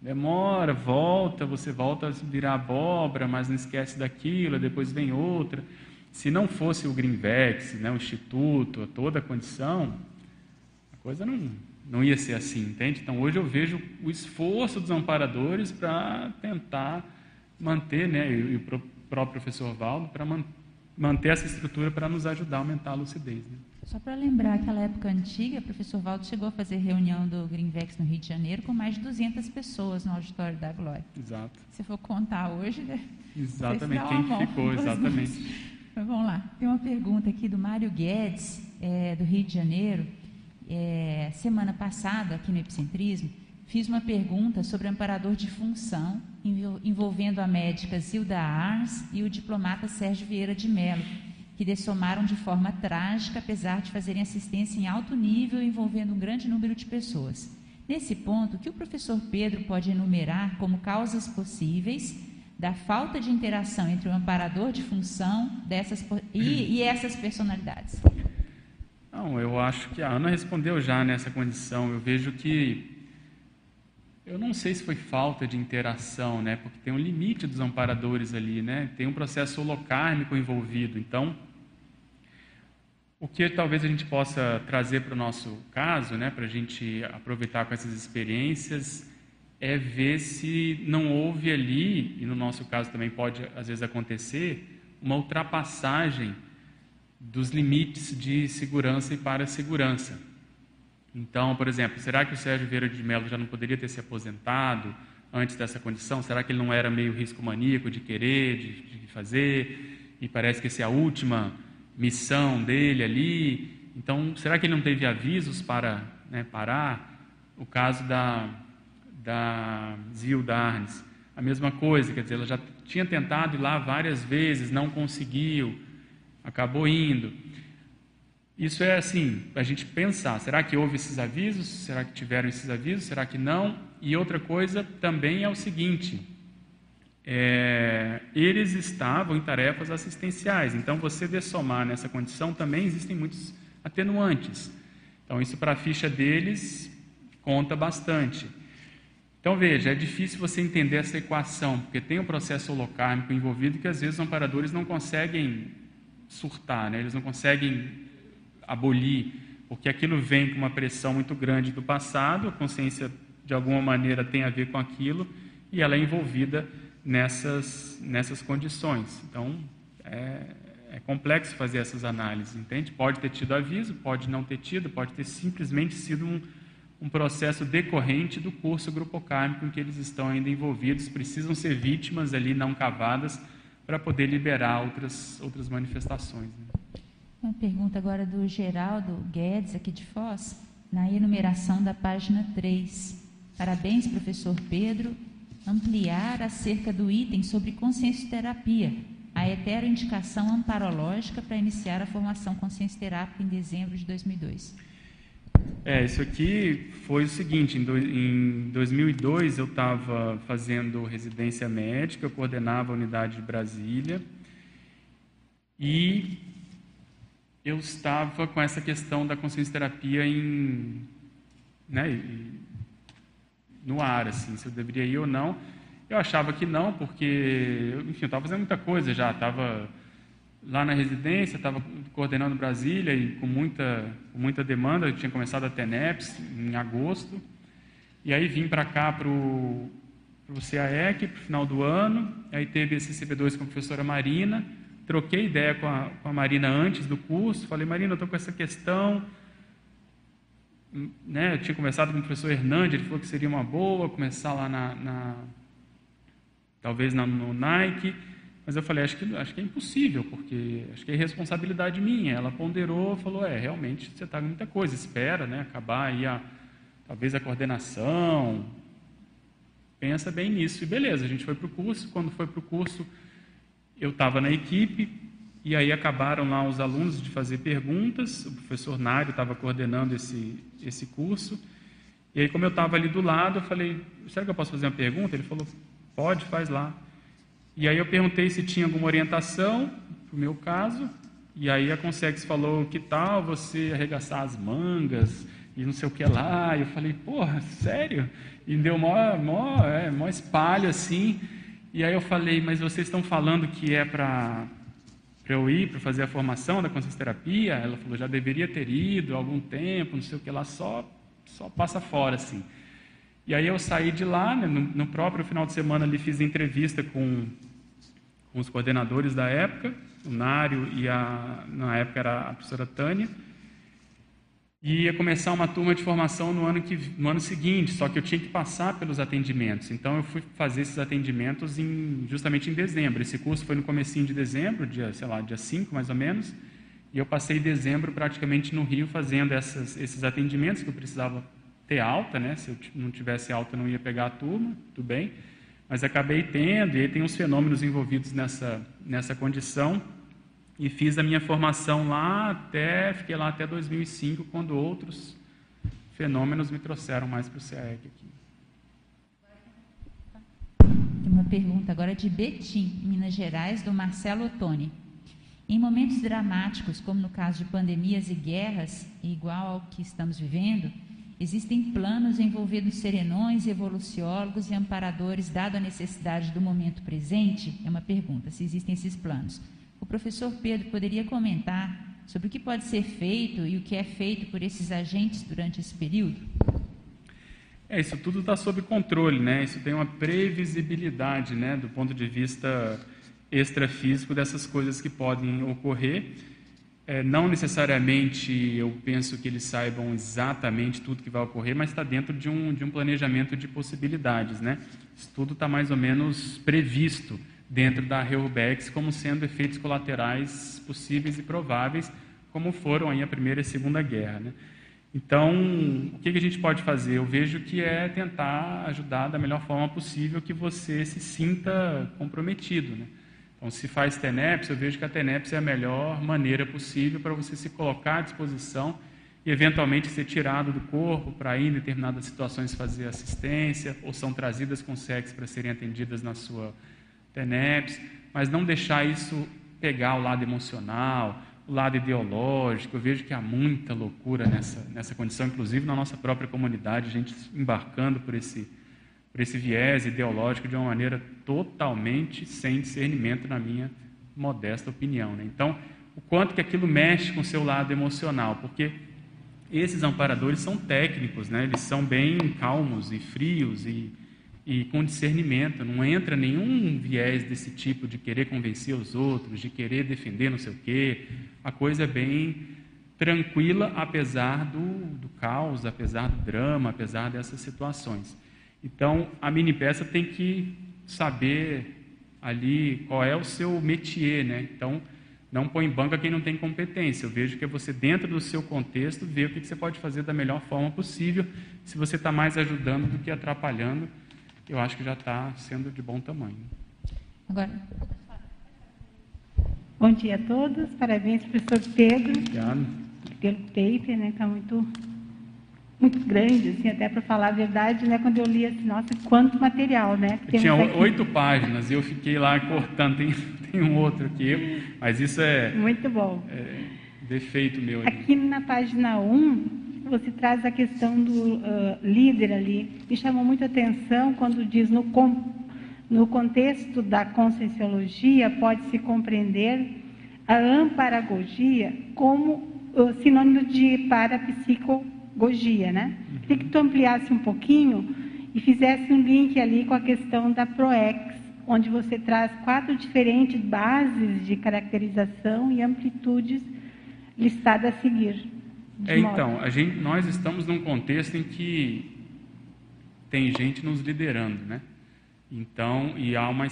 Demora, volta, você volta a virar abóbora, mas não esquece daquilo, depois vem outra. Se não fosse o Greenvex, né, o Instituto, toda a condição, a coisa não, não ia ser assim, entende? Então hoje eu vejo o esforço dos amparadores para tentar manter, né, e o próprio professor Valdo, para man, manter essa estrutura para nos ajudar a aumentar a lucidez. Né? Só para lembrar, aquela época antiga, o professor Valdo chegou a fazer reunião do Greenvex no Rio de Janeiro com mais de 200 pessoas no auditório da Glória. Exato. Se for contar hoje, né? Exatamente, quem mão, ficou, exatamente. Mas vamos lá. Tem uma pergunta aqui do Mário Guedes, é, do Rio de Janeiro. É, semana passada, aqui no Epicentrismo, fiz uma pergunta sobre amparador de função envolvendo a médica Zilda Arns e o diplomata Sérgio Vieira de Mello que dessomaram de forma trágica, apesar de fazerem assistência em alto nível envolvendo um grande número de pessoas. Nesse ponto, o que o professor Pedro pode enumerar como causas possíveis da falta de interação entre o amparador de função dessas, e, e essas personalidades? Não, eu acho que a Ana respondeu já nessa condição. Eu vejo que eu não sei se foi falta de interação, né? Porque tem um limite dos amparadores ali, né? Tem um processo holocármico envolvido. Então, o que talvez a gente possa trazer para o nosso caso, né, para a gente aproveitar com essas experiências, é ver se não houve ali, e no nosso caso também pode às vezes acontecer, uma ultrapassagem dos limites de segurança e para segurança. Então, por exemplo, será que o Sérgio Vieira de Mello já não poderia ter se aposentado antes dessa condição? Será que ele não era meio risco maníaco de querer, de, de fazer? E parece que essa é a última missão dele ali. Então, será que ele não teve avisos para né, parar? O caso da, da Zilda Arnes, a mesma coisa, quer dizer, ela já tinha tentado ir lá várias vezes, não conseguiu, acabou indo. Isso é assim, a gente pensar, será que houve esses avisos? Será que tiveram esses avisos? Será que não? E outra coisa também é o seguinte, é, eles estavam em tarefas assistenciais. Então, você dessomar nessa condição também existem muitos atenuantes. Então, isso para a ficha deles conta bastante. Então, veja, é difícil você entender essa equação, porque tem um processo holocármico envolvido que às vezes os amparadores não conseguem surtar, né? eles não conseguem abolir, porque aquilo vem com uma pressão muito grande do passado, a consciência de alguma maneira tem a ver com aquilo e ela é envolvida nessas, nessas condições. Então, é, é complexo fazer essas análises, entende? Pode ter tido aviso, pode não ter tido, pode ter simplesmente sido um, um processo decorrente do curso grupo kármico em que eles estão ainda envolvidos, precisam ser vítimas ali não cavadas para poder liberar outras, outras manifestações. Né? Uma pergunta agora do Geraldo Guedes, aqui de Foz, na enumeração da página 3. Parabéns, professor Pedro. Ampliar acerca do item sobre consciência terapia, a heteroindicação amparológica para iniciar a formação consciência terápica em dezembro de 2002. É, isso aqui foi o seguinte: em, do, em 2002 eu estava fazendo residência médica, eu coordenava a unidade de Brasília e eu estava com essa questão da consciência terapia em, né, no ar, assim, se eu deveria ir ou não. Eu achava que não, porque, enfim, eu estava fazendo muita coisa já, estava lá na residência, estava coordenando Brasília e com muita, com muita demanda, eu tinha começado a TENEPS em agosto, e aí vim para cá para o CAEC, para o final do ano, aí teve esse CP2 com a professora Marina, troquei ideia com a, com a Marina antes do curso, falei, Marina, eu estou com essa questão, né, eu tinha conversado com o professor Hernandes, ele falou que seria uma boa começar lá na, na talvez na, no Nike, mas eu falei, acho que, acho que é impossível, porque acho que é responsabilidade minha. Ela ponderou, falou, é, realmente você está com muita coisa, espera, né, acabar aí a, talvez a coordenação, pensa bem nisso. E beleza, a gente foi para o curso, quando foi para o curso, eu estava na equipe, e aí acabaram lá os alunos de fazer perguntas, o professor Nário estava coordenando esse, esse curso, e aí como eu estava ali do lado, eu falei, será que eu posso fazer uma pergunta? Ele falou, pode, faz lá. E aí eu perguntei se tinha alguma orientação, para o meu caso, e aí a Consex falou, que tal você arregaçar as mangas, e não sei o que lá, eu falei, porra, sério? E deu mó, mó, é, mó espalho assim, e aí eu falei, mas vocês estão falando que é para eu ir para fazer a formação da consciência terapia? Ela falou, já deveria ter ido há algum tempo, não sei o que lá, só, só passa fora assim. E aí eu saí de lá, né, no, no, próprio final de semana ali fiz entrevista com, com os coordenadores da época, o Nário e a, na época era a professora Tânia, e ia começar uma turma de formação no ano, que, no ano seguinte, só que eu tinha que passar pelos atendimentos. Então eu fui fazer esses atendimentos em, justamente em dezembro. Esse curso foi no comecinho de dezembro, dia, sei lá, dia 5 mais ou menos. E eu passei dezembro praticamente no Rio fazendo essas, esses atendimentos que eu precisava ter alta, né? Se eu não tivesse alta, eu não ia pegar a turma, tudo bem. Mas acabei tendo, e aí tem uns fenômenos envolvidos nessa, nessa condição. E fiz a minha formação lá até, fiquei lá até 2005, quando outros fenômenos me trouxeram mais para o CAEC aqui. Tem uma pergunta agora de Betim, Minas Gerais, do Marcelo Ottoni. Em momentos dramáticos, como no caso de pandemias e guerras, igual ao que estamos vivendo, existem planos envolvendo serenões, evoluciólogos e amparadores, dado a necessidade do momento presente? É uma pergunta, se existem esses planos. O professor Pedro poderia comentar sobre o que pode ser feito e o que é feito por esses agentes durante esse período? É, isso tudo está sob controle, né? Isso tem uma previsibilidade, né, do ponto de vista extrafísico dessas coisas que podem ocorrer. É, não necessariamente eu penso que eles saibam exatamente tudo que vai ocorrer, mas está dentro de um, de um planejamento de possibilidades, né? Isso tudo está mais ou menos previsto dentro da Reubex como sendo efeitos colaterais possíveis e prováveis, como foram aí a Primeira e a Segunda Guerra. Né? Então, o que a gente pode fazer? Eu vejo que é tentar ajudar da melhor forma possível que você se sinta comprometido. Né? Então, se faz TENEPS, eu vejo que a TENEPS é a melhor maneira possível para você se colocar à disposição e, eventualmente, ser tirado do corpo para ir em determinadas situações fazer assistência, ou são trazidas com sexo para serem atendidas na sua TENEPS, mas não deixar isso pegar o lado emocional, o lado ideológico, eu vejo que há muita loucura nessa, nessa condição, inclusive na nossa própria comunidade, gente embarcando por esse, por esse viés ideológico de uma maneira totalmente sem discernimento, na minha modesta opinião. Né? Então, o quanto que aquilo mexe com o seu lado emocional, porque esses amparadores são técnicos, né? eles são bem calmos e frios e e com discernimento, não entra nenhum viés desse tipo de querer convencer os outros, de querer defender não sei o quê. A coisa é bem tranquila, apesar do, do caos, apesar do drama, apesar dessas situações. Então, a mini peça tem que saber ali qual é o seu métier, né? Então, não põe em banca quem não tem competência. Eu vejo que é você, dentro do seu contexto, ver o que você pode fazer da melhor forma possível, se você está mais ajudando do que atrapalhando eu acho que já está sendo de bom tamanho. Agora. Bom dia a todos, parabéns, professor Pedro. Obrigado. Pelo paper, né? Está muito, muito grande, assim, até para falar a verdade, né? Quando eu li assim, nossa, quanto material, né? tinha oito páginas e eu fiquei lá cortando, tem, tem um outro aqui, mas isso é. Muito bom. É defeito meu. Aqui na página 1, um, você traz a questão do uh, líder ali. Me chamou muito a atenção quando diz no, com, no contexto da conscienciologia pode-se compreender a amparagogia como uh, sinônimo de parapsicogogia, né? Uhum. Queria que tu ampliasse um pouquinho e fizesse um link ali com a questão da PROEX, onde você traz quatro diferentes bases de caracterização e amplitudes listadas a seguir. É, então, a gente, nós estamos num contexto em que tem gente nos liderando, né? Então, e há uma,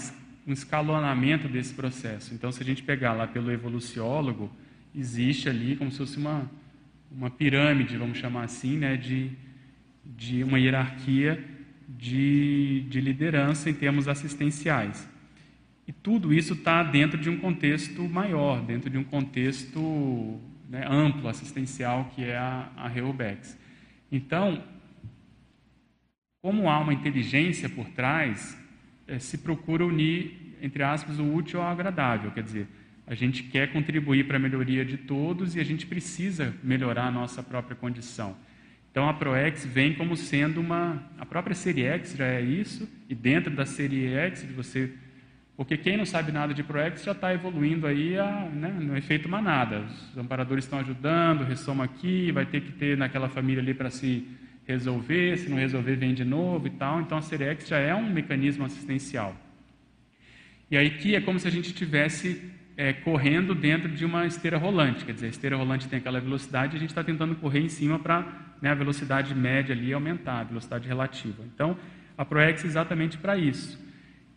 um escalonamento desse processo. Então, se a gente pegar lá pelo evoluciólogo, existe ali como se fosse uma, uma pirâmide, vamos chamar assim, né? De, de uma hierarquia de, de liderança em termos assistenciais. E tudo isso está dentro de um contexto maior, dentro de um contexto né, amplo assistencial que é a, a Reobex. Então, como há uma inteligência por trás, é, se procura unir, entre aspas, o útil ao agradável. Quer dizer, a gente quer contribuir para a melhoria de todos e a gente precisa melhorar a nossa própria condição. Então, a ProEx vem como sendo uma. A própria Série X já é isso, e dentro da Série X, de você porque quem não sabe nada de ProEx já está evoluindo aí a, né, no efeito manada. Os amparadores estão ajudando, ressoma aqui, vai ter que ter naquela família ali para se resolver, se não resolver vem de novo e tal. Então a Cerex já é um mecanismo assistencial. E aí que é como se a gente estivesse é, correndo dentro de uma esteira rolante, quer dizer, a esteira rolante tem aquela velocidade e a gente está tentando correr em cima para né, a velocidade média ali aumentar, a velocidade relativa. Então a ProEx é exatamente para isso.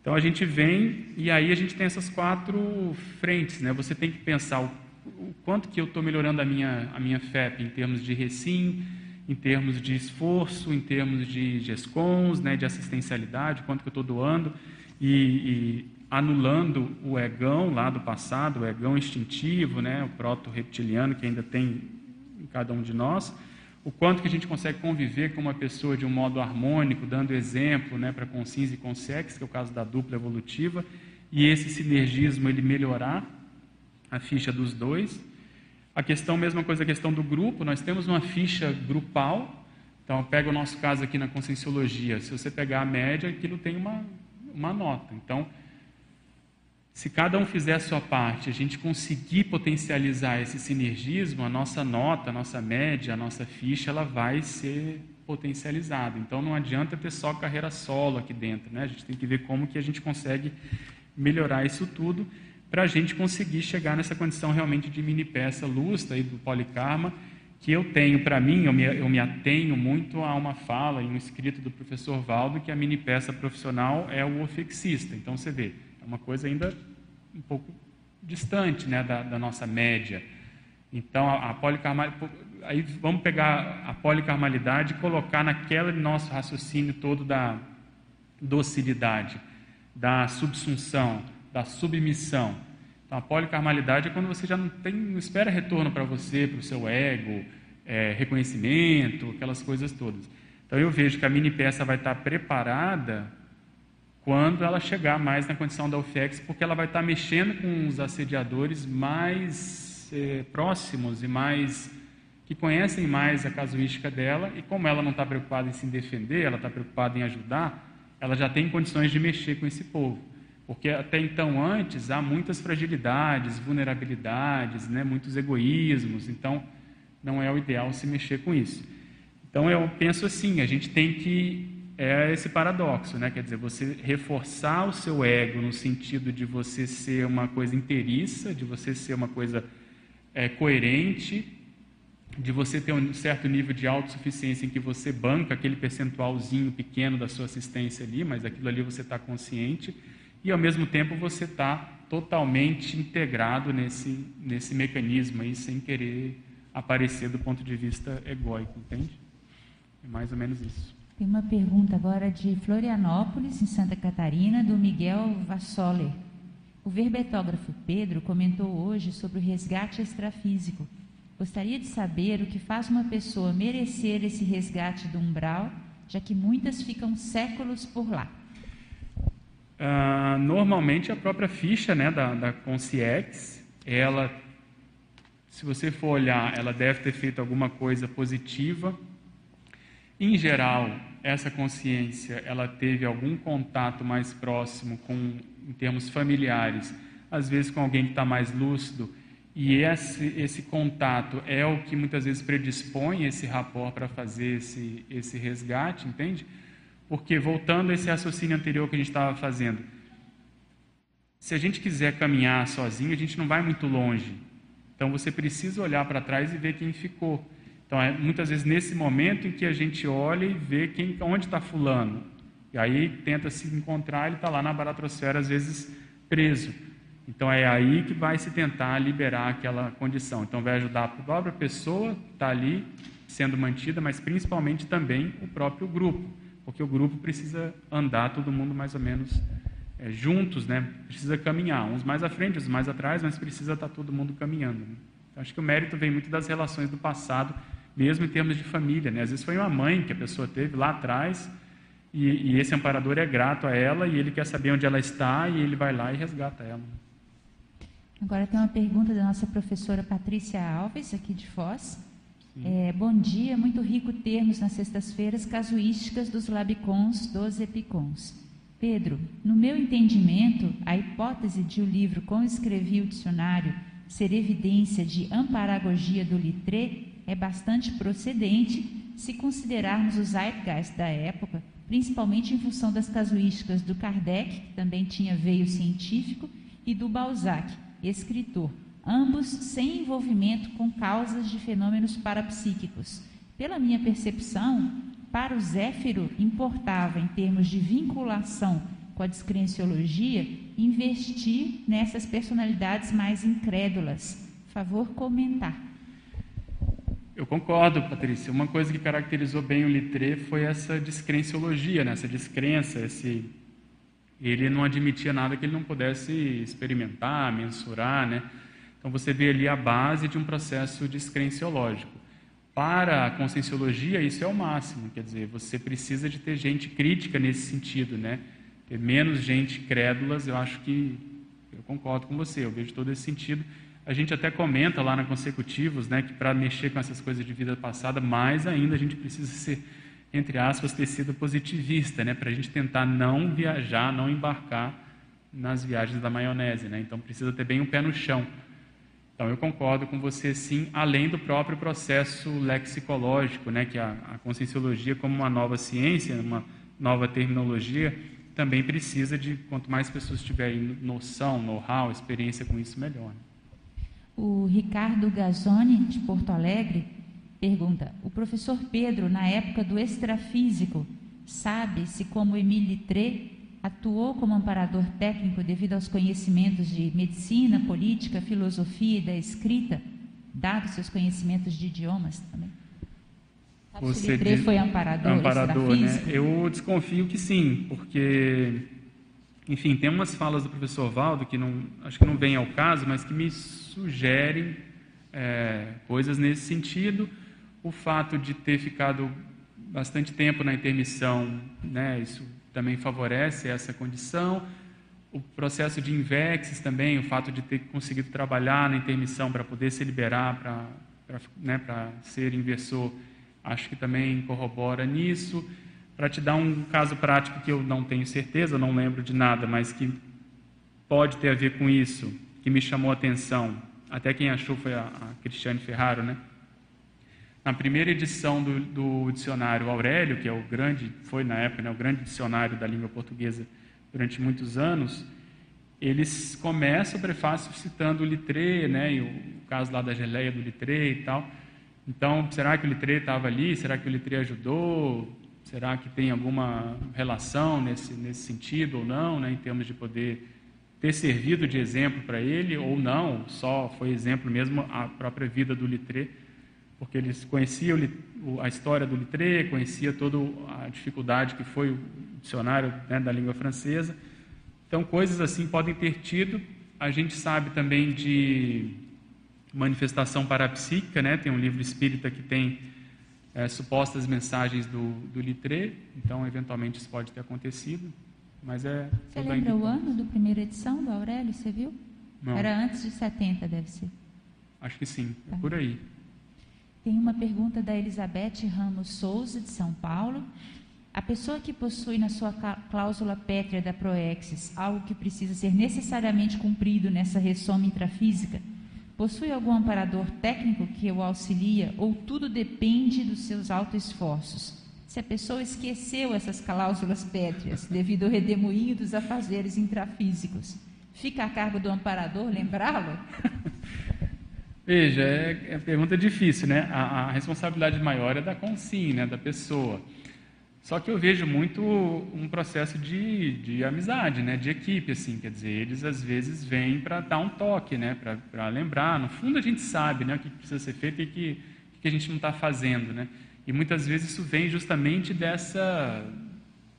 Então a gente vem e aí a gente tem essas quatro frentes, né? Você tem que pensar o, o quanto que eu estou melhorando a minha, a minha FEP em termos de recim, em termos de esforço, em termos de GESCONs, né, de assistencialidade, quanto que eu estou doando e, e, anulando o egão lá do passado, o egão instintivo, né, o proto-reptiliano que ainda tem em cada um de nós, o quanto que a gente consegue conviver com uma pessoa de um modo harmônico, dando exemplo né, para consciência e consex, que é o caso da dupla evolutiva, e esse sinergismo ele melhorar a ficha dos dois. A questão, mesma coisa, a questão do grupo, nós temos uma ficha grupal, então pega o nosso caso aqui na conscienciologia, se você pegar a média, aquilo tem uma, uma nota. Então, se cada um fizer a sua parte, a gente conseguir potencializar esse sinergismo, a nossa nota, a nossa média, a nossa ficha, ela vai ser potencializada. Então não adianta ter só carreira solo aqui dentro, né? A gente tem que ver como que a gente consegue melhorar isso tudo para a gente conseguir chegar nessa condição realmente de mini peça lustra e do policarma que eu tenho para mim, eu me, eu me atenho muito a uma fala em um escrito do professor Valdo que a mini peça profissional é o ofexista. Então você vê, é uma coisa ainda um pouco distante né, da, da nossa média. Então, a, a policarmalidade, aí vamos pegar a policarmalidade e colocar naquele nosso raciocínio todo da docilidade, da subsunção, da submissão. Então, a policarmalidade é quando você já não, tem, não espera retorno para você, para o seu ego, é, reconhecimento, aquelas coisas todas. Então, eu vejo que a mini peça vai estar preparada quando ela chegar mais na condição da UFEX, porque ela vai estar mexendo com os assediadores mais é, próximos e mais que conhecem mais a casuística dela e como ela não está preocupada em se defender, ela está preocupada em ajudar, ela já tem condições de mexer com esse povo. Porque até então, antes, há muitas fragilidades, vulnerabilidades, né, muitos egoísmos, então não é o ideal se mexer com isso. Então eu penso assim, a gente tem que é esse paradoxo, né? Quer dizer, você reforçar o seu ego no sentido de você ser uma coisa inteiriça, de você ser uma coisa é, coerente, de você ter um certo nível de autossuficiência em que você banca aquele percentualzinho pequeno da sua assistência ali, mas aquilo ali você está consciente, e ao mesmo tempo você está totalmente integrado nesse, nesse mecanismo aí, sem querer aparecer do ponto de vista egóico, entende? É mais ou menos isso. Tem uma pergunta agora de Florianópolis, em Santa Catarina, do Miguel Vassoler. O verbetógrafo Pedro comentou hoje sobre o resgate extrafísico. Gostaria de saber o que faz uma pessoa merecer esse resgate do umbral, já que muitas ficam séculos por lá. Uh, normalmente a própria ficha né, da, da Conciex, ela, se você for olhar, ela deve ter feito alguma coisa positiva. Em geral, essa consciência ela teve algum contato mais próximo com, em termos familiares, às vezes com alguém que está mais lúcido, e esse, esse contato é o que muitas vezes predispõe esse rapport para fazer esse, esse resgate, entende? Porque, voltando a esse raciocínio anterior que a gente estava fazendo, se a gente quiser caminhar sozinho, a gente não vai muito longe. Então, você precisa olhar para trás e ver quem ficou. Então, é muitas vezes nesse momento em que a gente olha e vê quem, onde está fulano. E aí tenta se encontrar, ele está lá na baratrosfera, às vezes preso. Então, é aí que vai se tentar liberar aquela condição. Então, vai ajudar a própria pessoa que está ali sendo mantida, mas principalmente também o próprio grupo. Porque o grupo precisa andar todo mundo mais ou menos é, juntos, né? Precisa caminhar, uns mais à frente, outros mais atrás, mas precisa estar tá todo mundo caminhando. Né? Então, acho que o mérito vem muito das relações do passado mesmo em termos de família. Né? Às vezes foi uma mãe que a pessoa teve lá atrás e, e, esse amparador é grato a ela e ele quer saber onde ela está e ele vai lá e resgata ela. Agora tem uma pergunta da nossa professora Patrícia Alves, aqui de Foz. É, bom dia, muito rico termos nas sextas-feiras casuísticas dos labicons, dos epicons. Pedro, no meu entendimento, a hipótese de o livro com escrevi o dicionário ser evidência de amparagogia do litré é bastante procedente se considerarmos os zeitgeist da época, principalmente em função das casuísticas do Kardec, que também tinha veio científico, e do Balzac, escritor, ambos sem envolvimento com causas de fenômenos parapsíquicos. Pela minha percepção, para o Zéfiro importava, em termos de vinculação com a descrenciologia, investir nessas personalidades mais incrédulas. Favor comentar. Eu concordo, Patrícia. Uma coisa que caracterizou bem o Littré foi essa descrenciologia, né? essa descrença, esse... ele não admitia nada que ele não pudesse experimentar, mensurar, né? Então você vê ali a base de um processo descrenciológico. Para a conscienciologia, isso é o máximo, quer dizer, você precisa de ter gente crítica nesse sentido, né? Ter menos gente crédulas, eu acho que eu concordo com você, eu vejo todo esse sentido. A gente até comenta lá na Consecutivos, né, que para mexer com essas coisas de vida passada, mais ainda a gente precisa ser, entre aspas, ter sido positivista, né, para a gente tentar não viajar, não embarcar nas viagens da maionese, né? Então precisa ter bem um pé no chão. Então eu concordo com você sim, além do próprio processo lexicológico, né, que a, a conscienciologia como uma nova ciência, uma nova terminologia, também precisa de quanto mais pessoas tiverem noção, know-how, experiência com isso, melhor. Né? O Ricardo Gazzoni, de Porto Alegre, pergunta: O professor Pedro, na época do extrafísico, sabe se, como Emile Littré, atuou como amparador técnico devido aos conhecimentos de medicina, política, filosofia e da escrita, dados seus conhecimentos de idiomas também? Você Littré foi amparador, amparador né? Eu desconfio que sim, porque enfim, tem umas falas do professor Valdo que não, acho que não vem ao caso, mas que me sugerem é, coisas nesse sentido. O fato de ter ficado bastante tempo na intermissão, né, isso também favorece essa condição. O, processo de invexes também, o fato de ter conseguido trabalhar na intermissão para poder se liberar para né, ser inversor, acho que também corrobora nisso. Para te dar um caso prático que eu não tenho certeza, não lembro de nada, mas que pode ter a ver com isso, que me chamou a atenção. Até quem achou foi a, a Cristiane Ferraro, né? Na primeira edição do, do, dicionário Aurélio, que é o grande, foi na época, né, o grande dicionário da língua portuguesa durante muitos anos, eles começam o prefácio citando o Littré, né, e o, o caso lá da geleia do Littré e tal. Então, será que o Littré estava ali? Será que o Littré ajudou? Será que tem alguma relação nesse, nesse sentido ou não, né, em termos de poder ter servido de exemplo para ele ou não? Só foi exemplo mesmo a própria vida do Littré porque eles conheciam a história do Littré, conhecia toda a dificuldade que foi o dicionário né, da língua francesa. Então, coisas assim podem ter tido. A gente sabe também de manifestação parapsíquica, né? tem um livro espírita que tem é, supostas mensagens do, do Littré, então, eventualmente, isso pode ter acontecido. Mas é. Você lembra o ano da primeira edição do Aurélio? Você viu? Não. Era antes de 70, deve ser. Acho que sim, é tá. por aí. Tem uma pergunta da Elizabeth Ramos Souza, de São Paulo. A pessoa que possui na sua cláusula pétrea da Proexis algo que precisa ser necessariamente cumprido nessa ressoma intrafísica, possui algum amparador técnico que o auxilia ou tudo depende dos seus autoesforços? Se a pessoa esqueceu essas cláusulas pétreas devido ao redemoinho dos afazeres intrafísicos, fica a cargo do amparador lembrá-lo? Veja, é, é pergunta difícil, né? A, a, responsabilidade maior é da consim, né? Da pessoa. Só que eu vejo muito um processo de, de amizade, né? De equipe, assim. Quer dizer, eles às vezes vêm para dar um toque, né? Para lembrar. No fundo a gente sabe, né? O que precisa ser feito e o que, que a gente não está fazendo, né? E muitas vezes isso vem justamente dessa,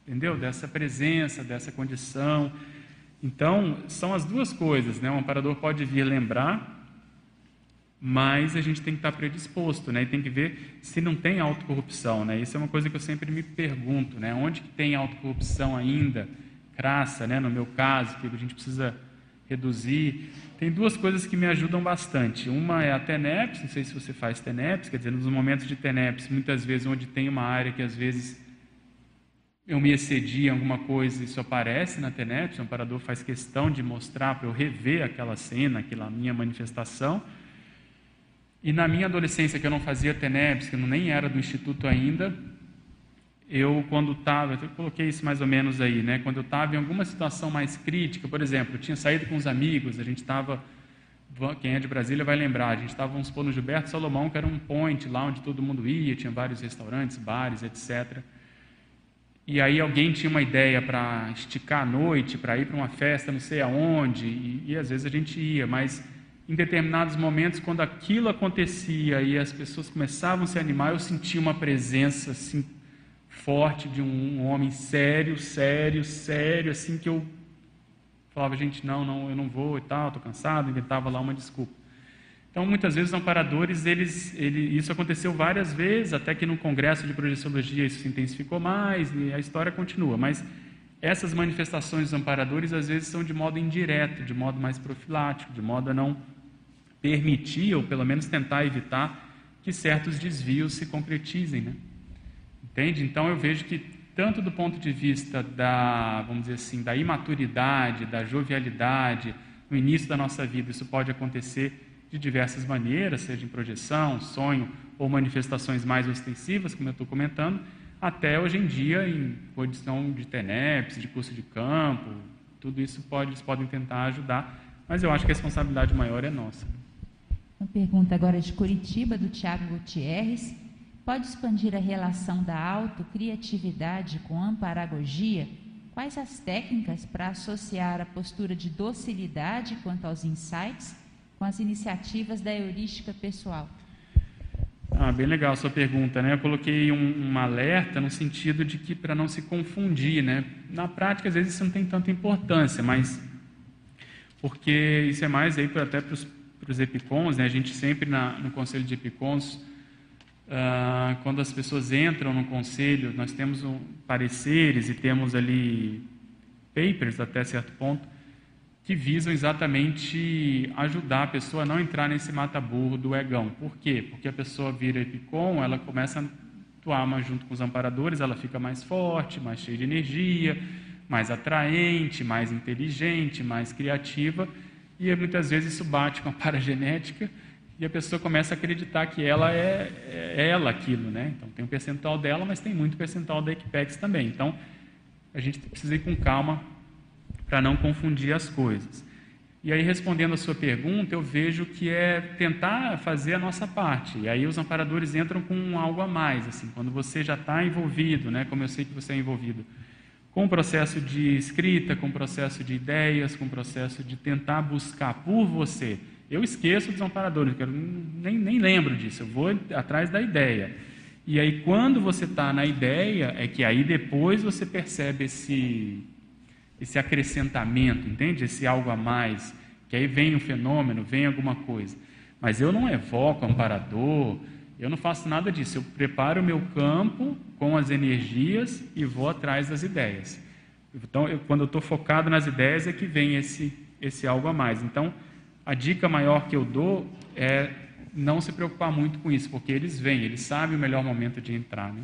entendeu? Dessa presença, dessa condição. Então, são as duas coisas, né? O amparador pode vir lembrar mas a gente tem que estar predisposto, né? E tem que ver se não tem autocorrupção, né? Isso é uma coisa que eu sempre me pergunto, né? Onde que tem autocorrupção ainda, crassa, né? No meu caso, que a gente precisa reduzir. Tem duas coisas que me ajudam bastante. Uma é a TENEPS, não sei se você faz TENEPS, quer dizer, nos momentos de TENEPS, muitas vezes onde tem uma área que às vezes eu me excedi em alguma coisa, isso aparece na TENEPS, o amparador faz questão de mostrar para eu rever aquela cena, aquela minha manifestação. E na minha adolescência, que eu não fazia TENEPS, que eu nem era do instituto ainda, eu quando estava, eu coloquei isso mais ou menos aí, né? Quando eu estava em alguma situação mais crítica, por exemplo, eu tinha saído com os amigos, a gente estava, quem é de Brasília vai lembrar, a gente estava, vamos supor, no Gilberto Salomão, que era um point lá onde todo mundo ia, tinha vários restaurantes, bares, etc. E aí alguém tinha uma ideia para esticar a noite, para ir para uma festa, não sei aonde, e, e às vezes a gente ia, mas em determinados momentos, quando aquilo acontecia e as pessoas começavam a se animar, eu sentia uma presença assim forte de um homem sério, sério, sério, assim que eu falava, gente, não, não, eu não vou e tal, estou cansado, inventava lá uma desculpa. Então, muitas vezes, os amparadores, eles, ele, isso aconteceu várias vezes, até que no congresso de projeciologia isso se intensificou mais e a história continua. Mas essas manifestações dos amparadores, às vezes, são de modo indireto, de modo mais profilático, de modo a não permitir, ou pelo menos tentar evitar, que certos desvios se concretizem. Né? Entende? Então eu vejo que, tanto do ponto de vista da, vamos dizer assim, da imaturidade, da jovialidade, no início da nossa vida, isso pode acontecer de diversas maneiras, seja em projeção, sonho ou manifestações mais ostensivas, como eu estou comentando, até hoje em dia em condição de TENEPS, de curso de campo, tudo isso pode, eles podem tentar ajudar, mas eu acho que a responsabilidade maior é nossa. Uma pergunta agora de Curitiba, do Tiago Gutierrez. Pode expandir a relação da autocriatividade com a amparagogia? Quais as técnicas para associar a postura de docilidade quanto aos insights com as iniciativas da heurística pessoal? Ah, bem legal a sua pergunta, né? Eu coloquei um, um alerta no sentido de que para não se confundir, né? Na prática, às vezes isso não tem tanta importância, mas porque isso é mais aí até para os para os EPICONs, né? a gente sempre na, no conselho de EPICONs, uh, quando as pessoas entram no conselho, nós temos um, pareceres e temos ali papers até certo ponto, que visam exatamente ajudar a pessoa a não entrar nesse mata-burro do egão. Por quê? Porque a pessoa vira epicom, ela começa a atuar mais junto com os amparadores, ela fica mais forte, mais cheia de energia, mais atraente, mais inteligente, mais criativa, e muitas vezes isso bate com a paragenética e a pessoa começa a acreditar que ela é, é ela aquilo, né? Então tem um percentual dela, mas tem muito percentual da Equipex também. Então a gente precisa ir com calma para não confundir as coisas. E aí, respondendo a sua pergunta, eu vejo que é tentar fazer a nossa parte. E aí os amparadores entram com algo a mais, assim, quando você já está envolvido, né, como eu sei que você é envolvido, com o processo de escrita, com o processo de ideias, com o processo de tentar buscar por você. Eu esqueço dos amparadores, nem, nem lembro disso, eu vou atrás da ideia. E aí, quando você está na ideia, é que aí depois você percebe esse esse acrescentamento, entende? Esse algo a mais, que aí vem um fenômeno, vem alguma coisa. Mas eu não evoco amparador, eu não faço nada disso. Eu preparo o meu campo com as energias e vou atrás das ideias. Então, eu, quando eu estou focado nas ideias, é que vem esse, esse algo a mais. Então, a dica maior que eu dou é não se preocupar muito com isso, porque eles vêm, eles sabem o melhor momento de entrar. Né?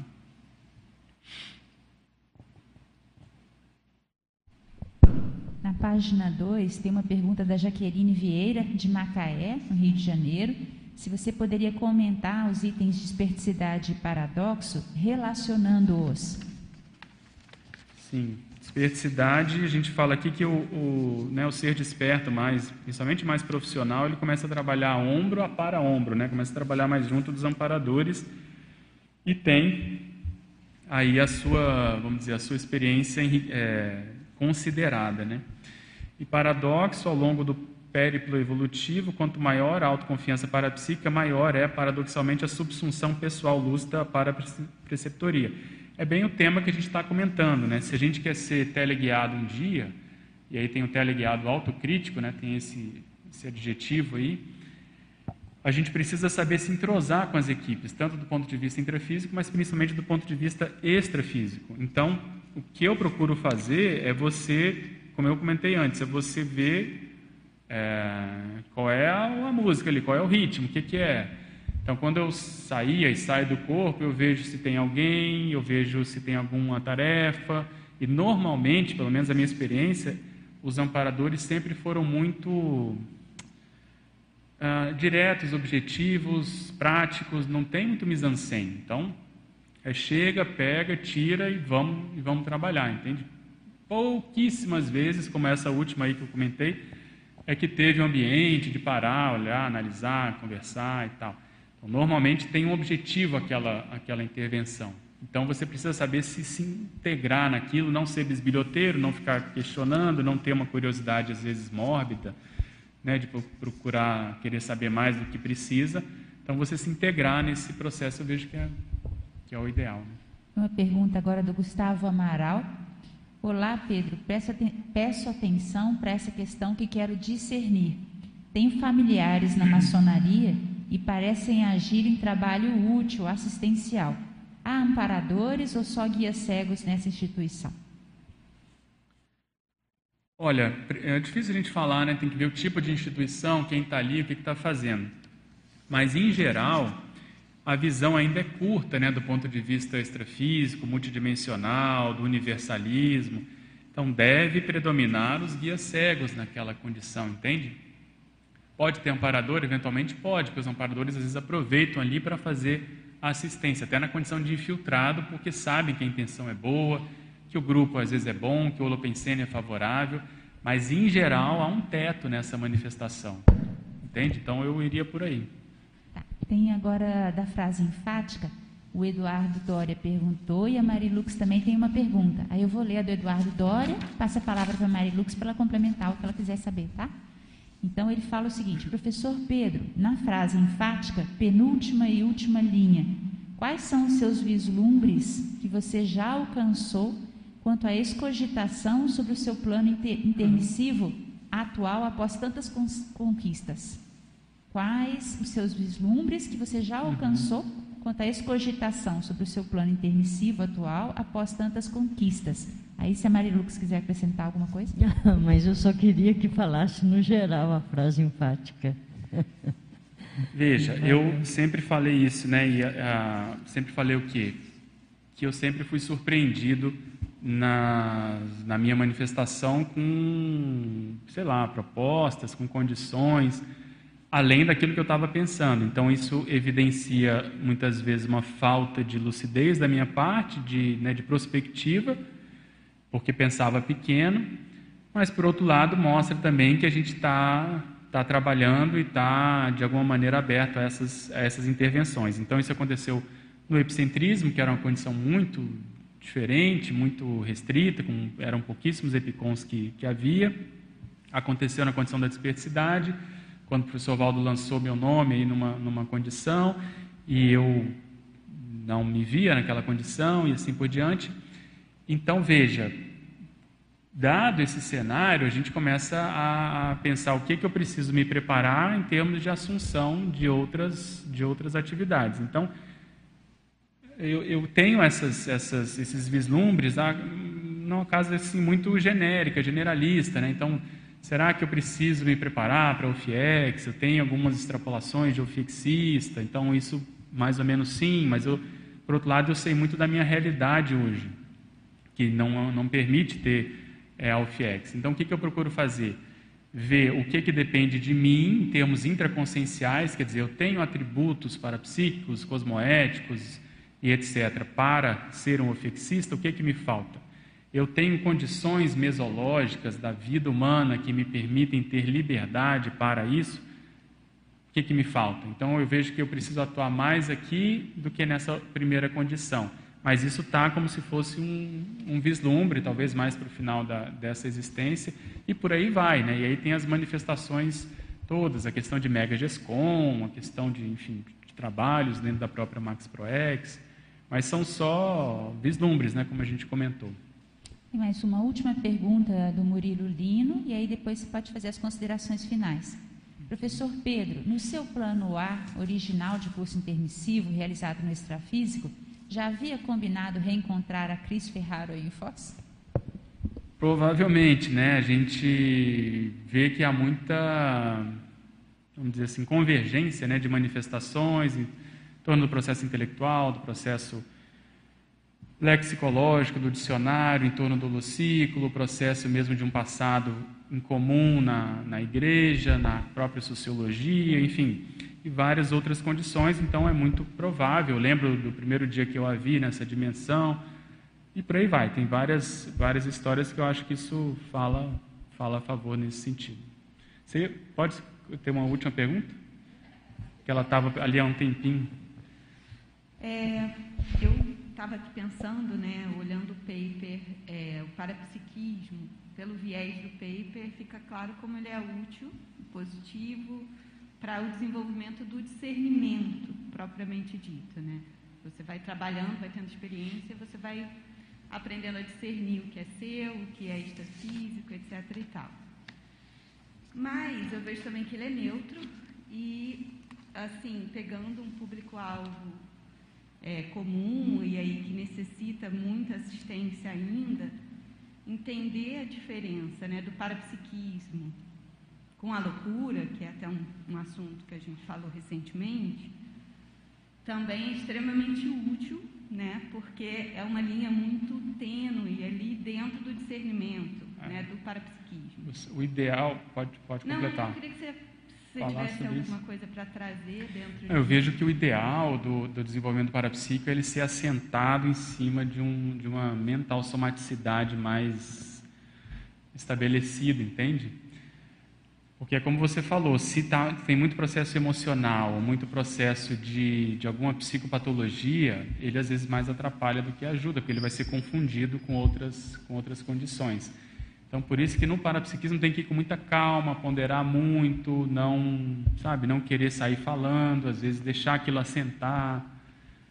Na página 2, tem uma pergunta da Jaqueline Vieira, de Macaé, no Rio de Janeiro. Se você poderia comentar os itens de esperticidade e paradoxo, relacionando-os. Sim. Esperticidade, a gente fala aqui que o, o, né, o ser desperto, mais, principalmente mais profissional, ele começa a trabalhar ombro a para ombro, né? começa a trabalhar mais junto dos amparadores e tem aí a sua, vamos dizer, a sua experiência é, considerada. Né? E paradoxo, ao longo do périplo evolutivo, quanto maior a autoconfiança parapsíquica, maior é, paradoxalmente, a subsunção pessoal lúcida para a preceptoria. É bem o tema que a gente está comentando, né? Se a gente quer ser teleguiado um dia, e aí tem o teleguiado autocrítico, né? Tem esse, esse adjetivo aí, a gente precisa saber se entrosar com as equipes, tanto do ponto de vista intrafísico, mas principalmente do ponto de vista extrafísico. Então, o que eu procuro fazer é você como eu comentei antes, é você ver é, qual é a, a, música ali, qual é o ritmo, o que, que é. Então, quando eu saía e saio do corpo, eu vejo se tem alguém, eu vejo se tem alguma tarefa, e normalmente, pelo menos a minha experiência, os amparadores sempre foram muito uh, diretos, objetivos, práticos, não tem muito mise-en-scène. Então, é chega, pega, tira e vamos, e vamos trabalhar, entende? Pouquíssimas vezes, como essa última aí que eu comentei, é que teve um ambiente de parar, olhar, analisar, conversar e tal. Então, normalmente tem um objetivo aquela, aquela intervenção. Então você precisa saber se se integrar naquilo, não ser bisbilhoteiro, não ficar questionando, não ter uma curiosidade às vezes mórbida, né, de procurar querer saber mais do que precisa. Então você se integrar nesse processo eu vejo que é, que é o ideal. Né? Uma pergunta agora do Gustavo Amaral. Olá, Pedro. Peço atenção para essa questão que quero discernir. Tenho familiares na maçonaria e parecem agir em trabalho útil, assistencial. Há amparadores ou só guias cegos nessa instituição? Olha, é difícil a gente falar, né? Tem que ver o tipo de instituição, quem está ali, o que está fazendo. Mas, em geral, a visão ainda é curta, né, do ponto de vista extrafísico, multidimensional, do universalismo. Então, deve predominar os guias cegos naquela condição, entende? Pode ter amparador? Eventualmente pode, porque os amparadores às vezes aproveitam ali para fazer a assistência, até na condição de infiltrado, porque sabem que a intenção é boa, que o grupo às vezes é bom, que o holopensene é favorável, mas em geral há um teto nessa manifestação, entende? Então eu iria por aí. Tem agora da frase enfática, o Eduardo Dória perguntou e a Marilux também tem uma pergunta. Aí eu vou ler a do Eduardo Dória, passa a palavra para a Marilux para ela complementar o que ela quiser saber, tá? Então ele fala o seguinte: Professor Pedro, na frase enfática, penúltima e última linha, quais são os seus vislumbres que você já alcançou quanto à escogitação sobre o seu plano intermissivo atual após tantas conquistas? Quais os seus vislumbres que você já uhum. alcançou uhum. quanto à escogitação sobre o seu plano intermissivo atual após tantas conquistas? Aí, se a Marilux quiser acrescentar alguma coisa. Mas eu só queria que falasse no geral a frase enfática. Veja, eu sempre falei isso, né? E, uh, sempre falei o quê? Que eu sempre fui surpreendido na, na minha manifestação com, sei lá, propostas, com condições, além daquilo que eu estava pensando. Então, isso evidencia muitas vezes uma falta de lucidez da minha parte, de, né, de prospectiva porque pensava pequeno, mas por outro lado mostra também que a gente está tá trabalhando e está de alguma maneira aberto a essas, a essas intervenções. Então isso aconteceu no epicentrismo, que era uma condição muito diferente, muito restrita, com, eram pouquíssimos epicons que, que havia. Aconteceu na condição da desperticidade, quando o professor Valdo lançou meu nome aí numa, numa condição, e eu não me via naquela condição e assim por diante. Então, veja, dado esse cenário, a gente começa a, a, pensar o que, que eu preciso me preparar em termos de assunção de outras, de outras atividades. Então, eu, eu tenho essas, essas, esses vislumbres, ah, numa casa assim, muito genérica, generalista. Né? Então, será que eu preciso me preparar para o FIEX? Eu tenho algumas extrapolações de ofiexista, então isso mais ou menos sim, mas eu, por outro lado, eu sei muito da minha realidade hoje que não, não permite ter é, Alfiex. Então, o que, que eu procuro fazer? Ver o que, que depende de mim em termos intraconscienciais, quer dizer, eu tenho atributos parapsíquicos, cosmoéticos e etc. para ser um ofexista, o que, que me falta? Eu tenho condições mesológicas da vida humana que me permitem ter liberdade para isso? O que, que me falta? Então, eu vejo que eu preciso atuar mais aqui do que nessa primeira condição mas isso está como se fosse um, um vislumbre, talvez mais para o final da, dessa existência, e por aí vai, né? E aí tem as manifestações todas, a questão de Mega Gescom, a questão de, enfim, de trabalhos dentro da própria Max ProEx, mas são só vislumbres, né, como a gente comentou. E mais uma última pergunta do Murilo Lino, e aí depois você pode fazer as considerações finais. Professor Pedro, no seu plano A original de curso intermissivo realizado no extrafísico, já havia combinado reencontrar a Cris Ferraro em Foz? Provavelmente, né? A gente vê que há muita, vamos dizer assim, convergência né, de manifestações em torno do processo intelectual, do processo lexicológico, do dicionário, em torno do lucículo, o processo mesmo de um passado em comum na, na igreja, na própria sociologia, enfim e várias outras condições, então é muito provável. Eu lembro do primeiro dia que eu a vi nessa dimensão, e por aí vai. Tem várias, várias histórias que eu acho que isso fala, fala a favor nesse sentido. Você pode ter uma última pergunta? Que ela estava ali há um tempinho. É, eu estava aqui pensando, né, olhando o paper, é, o parapsiquismo, pelo viés do paper, fica claro como ele é útil, positivo, para o desenvolvimento do discernimento propriamente dito, né? Você vai trabalhando, vai tendo experiência, você vai aprendendo a discernir o que é seu, o que é extrafísico, etc. e tal. Mas eu vejo também que ele é neutro e, assim, pegando um público-alvo é, comum e aí que necessita muita assistência ainda, entender a diferença né, do parapsiquismo com a loucura, que é até um, um assunto que a gente falou recentemente, também é extremamente útil, né, porque é uma linha muito tênue ali dentro do discernimento, é. né, do parapsiquismo. O ideal, pode, pode completar. Não, eu queria que você, se tivesse alguma isso. coisa para trazer dentro Eu vejo que o ideal do, do desenvolvimento parapsíquico é ele ser assentado em cima de, um, de uma mental somaticidade mais estabelecida, entende? Porque é como você falou, se tá, tem muito processo emocional, muito processo de, de alguma psicopatologia, ele às vezes mais atrapalha do que ajuda, porque ele vai ser confundido com outras, com outras condições. Então, por isso que no parapsiquismo tem que ir com muita calma, ponderar muito, não, sabe, não querer sair falando, às vezes deixar aquilo assentar.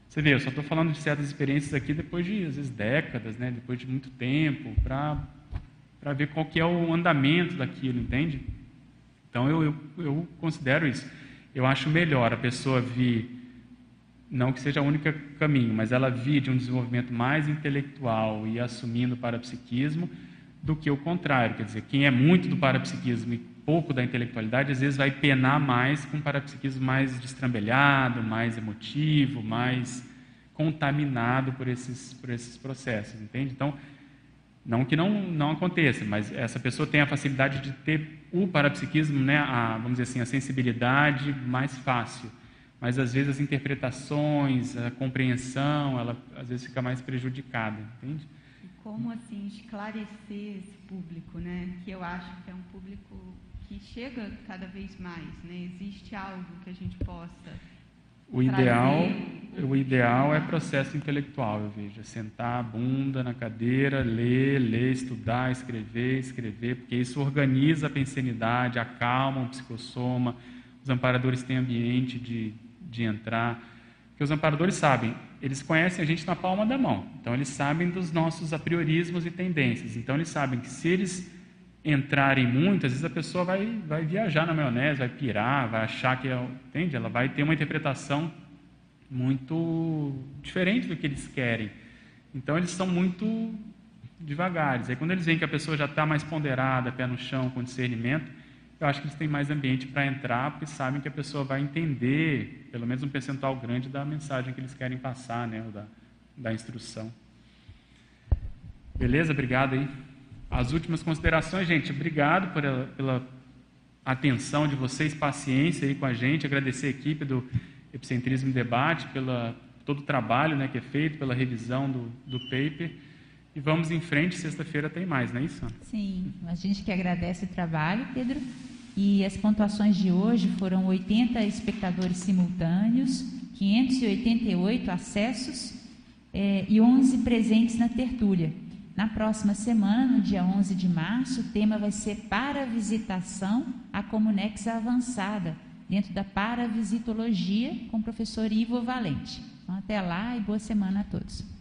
Você vê, eu só estou falando de certas experiências aqui depois de, às vezes, décadas, né, depois de muito tempo, para ver qual que é o andamento daquilo, entende? Então eu, eu, eu considero isso. Eu acho melhor a pessoa vir não que seja o único caminho, mas ela via de um desenvolvimento mais intelectual e assumindo o parapsiquismo do que o contrário. Quer dizer, quem é muito do parapsiquismo e pouco da intelectualidade, às vezes vai penar mais com um parapsiquismo mais destrambelhado, mais emotivo, mais contaminado por esses, por esses processos, entende? Então, não que não, não aconteça, mas essa pessoa tem a facilidade de ter o parapsiquismo, né, a, vamos dizer assim, a sensibilidade mais fácil. Mas às vezes as interpretações, a compreensão, ela às vezes fica mais prejudicada, entende? Como assim esclarecer esse público, né? Que eu acho que é um público que chega cada vez mais, né? Existe algo que a gente possa o ideal, o ideal é processo intelectual, eu vejo. É sentar a bunda na cadeira, ler, ler, estudar, escrever, escrever, porque isso organiza a pensenidade, acalma o psicossoma. Os amparadores têm ambiente de, de entrar. Porque os amparadores sabem, eles conhecem a gente na palma da mão. Então, eles sabem dos nossos apriorismos e tendências. Então, eles sabem que se eles entrarem muito, às vezes a pessoa vai, vai viajar na maionese, vai pirar, vai achar que é. Entende? Ela vai ter uma interpretação muito diferente do que eles querem. Então eles são muito devagares. Aí quando eles veem que a pessoa já está mais ponderada, pé no chão, com discernimento, eu acho que eles têm mais ambiente para entrar, porque sabem que a pessoa vai entender, pelo menos um percentual grande da mensagem que eles querem passar, né, da, da instrução. Beleza? Obrigado aí. As últimas considerações, gente, obrigado pela, pela atenção de vocês, paciência aí com a gente, agradecer a equipe do Epicentrismo Debate pela todo o trabalho né, que é feito, pela revisão do, do paper. E vamos em frente, sexta-feira tem mais, não é isso? Sim, a gente que agradece o trabalho, Pedro. E as pontuações de hoje foram 80 espectadores simultâneos, 588 acessos é, e 11 presentes na tertúlia. Na próxima semana, no dia 11 de março, o tema vai ser Paravisitação à Comunex Avançada, dentro da Paravisitologia, com o professor Ivo Valente. Então, até lá e boa semana a todos.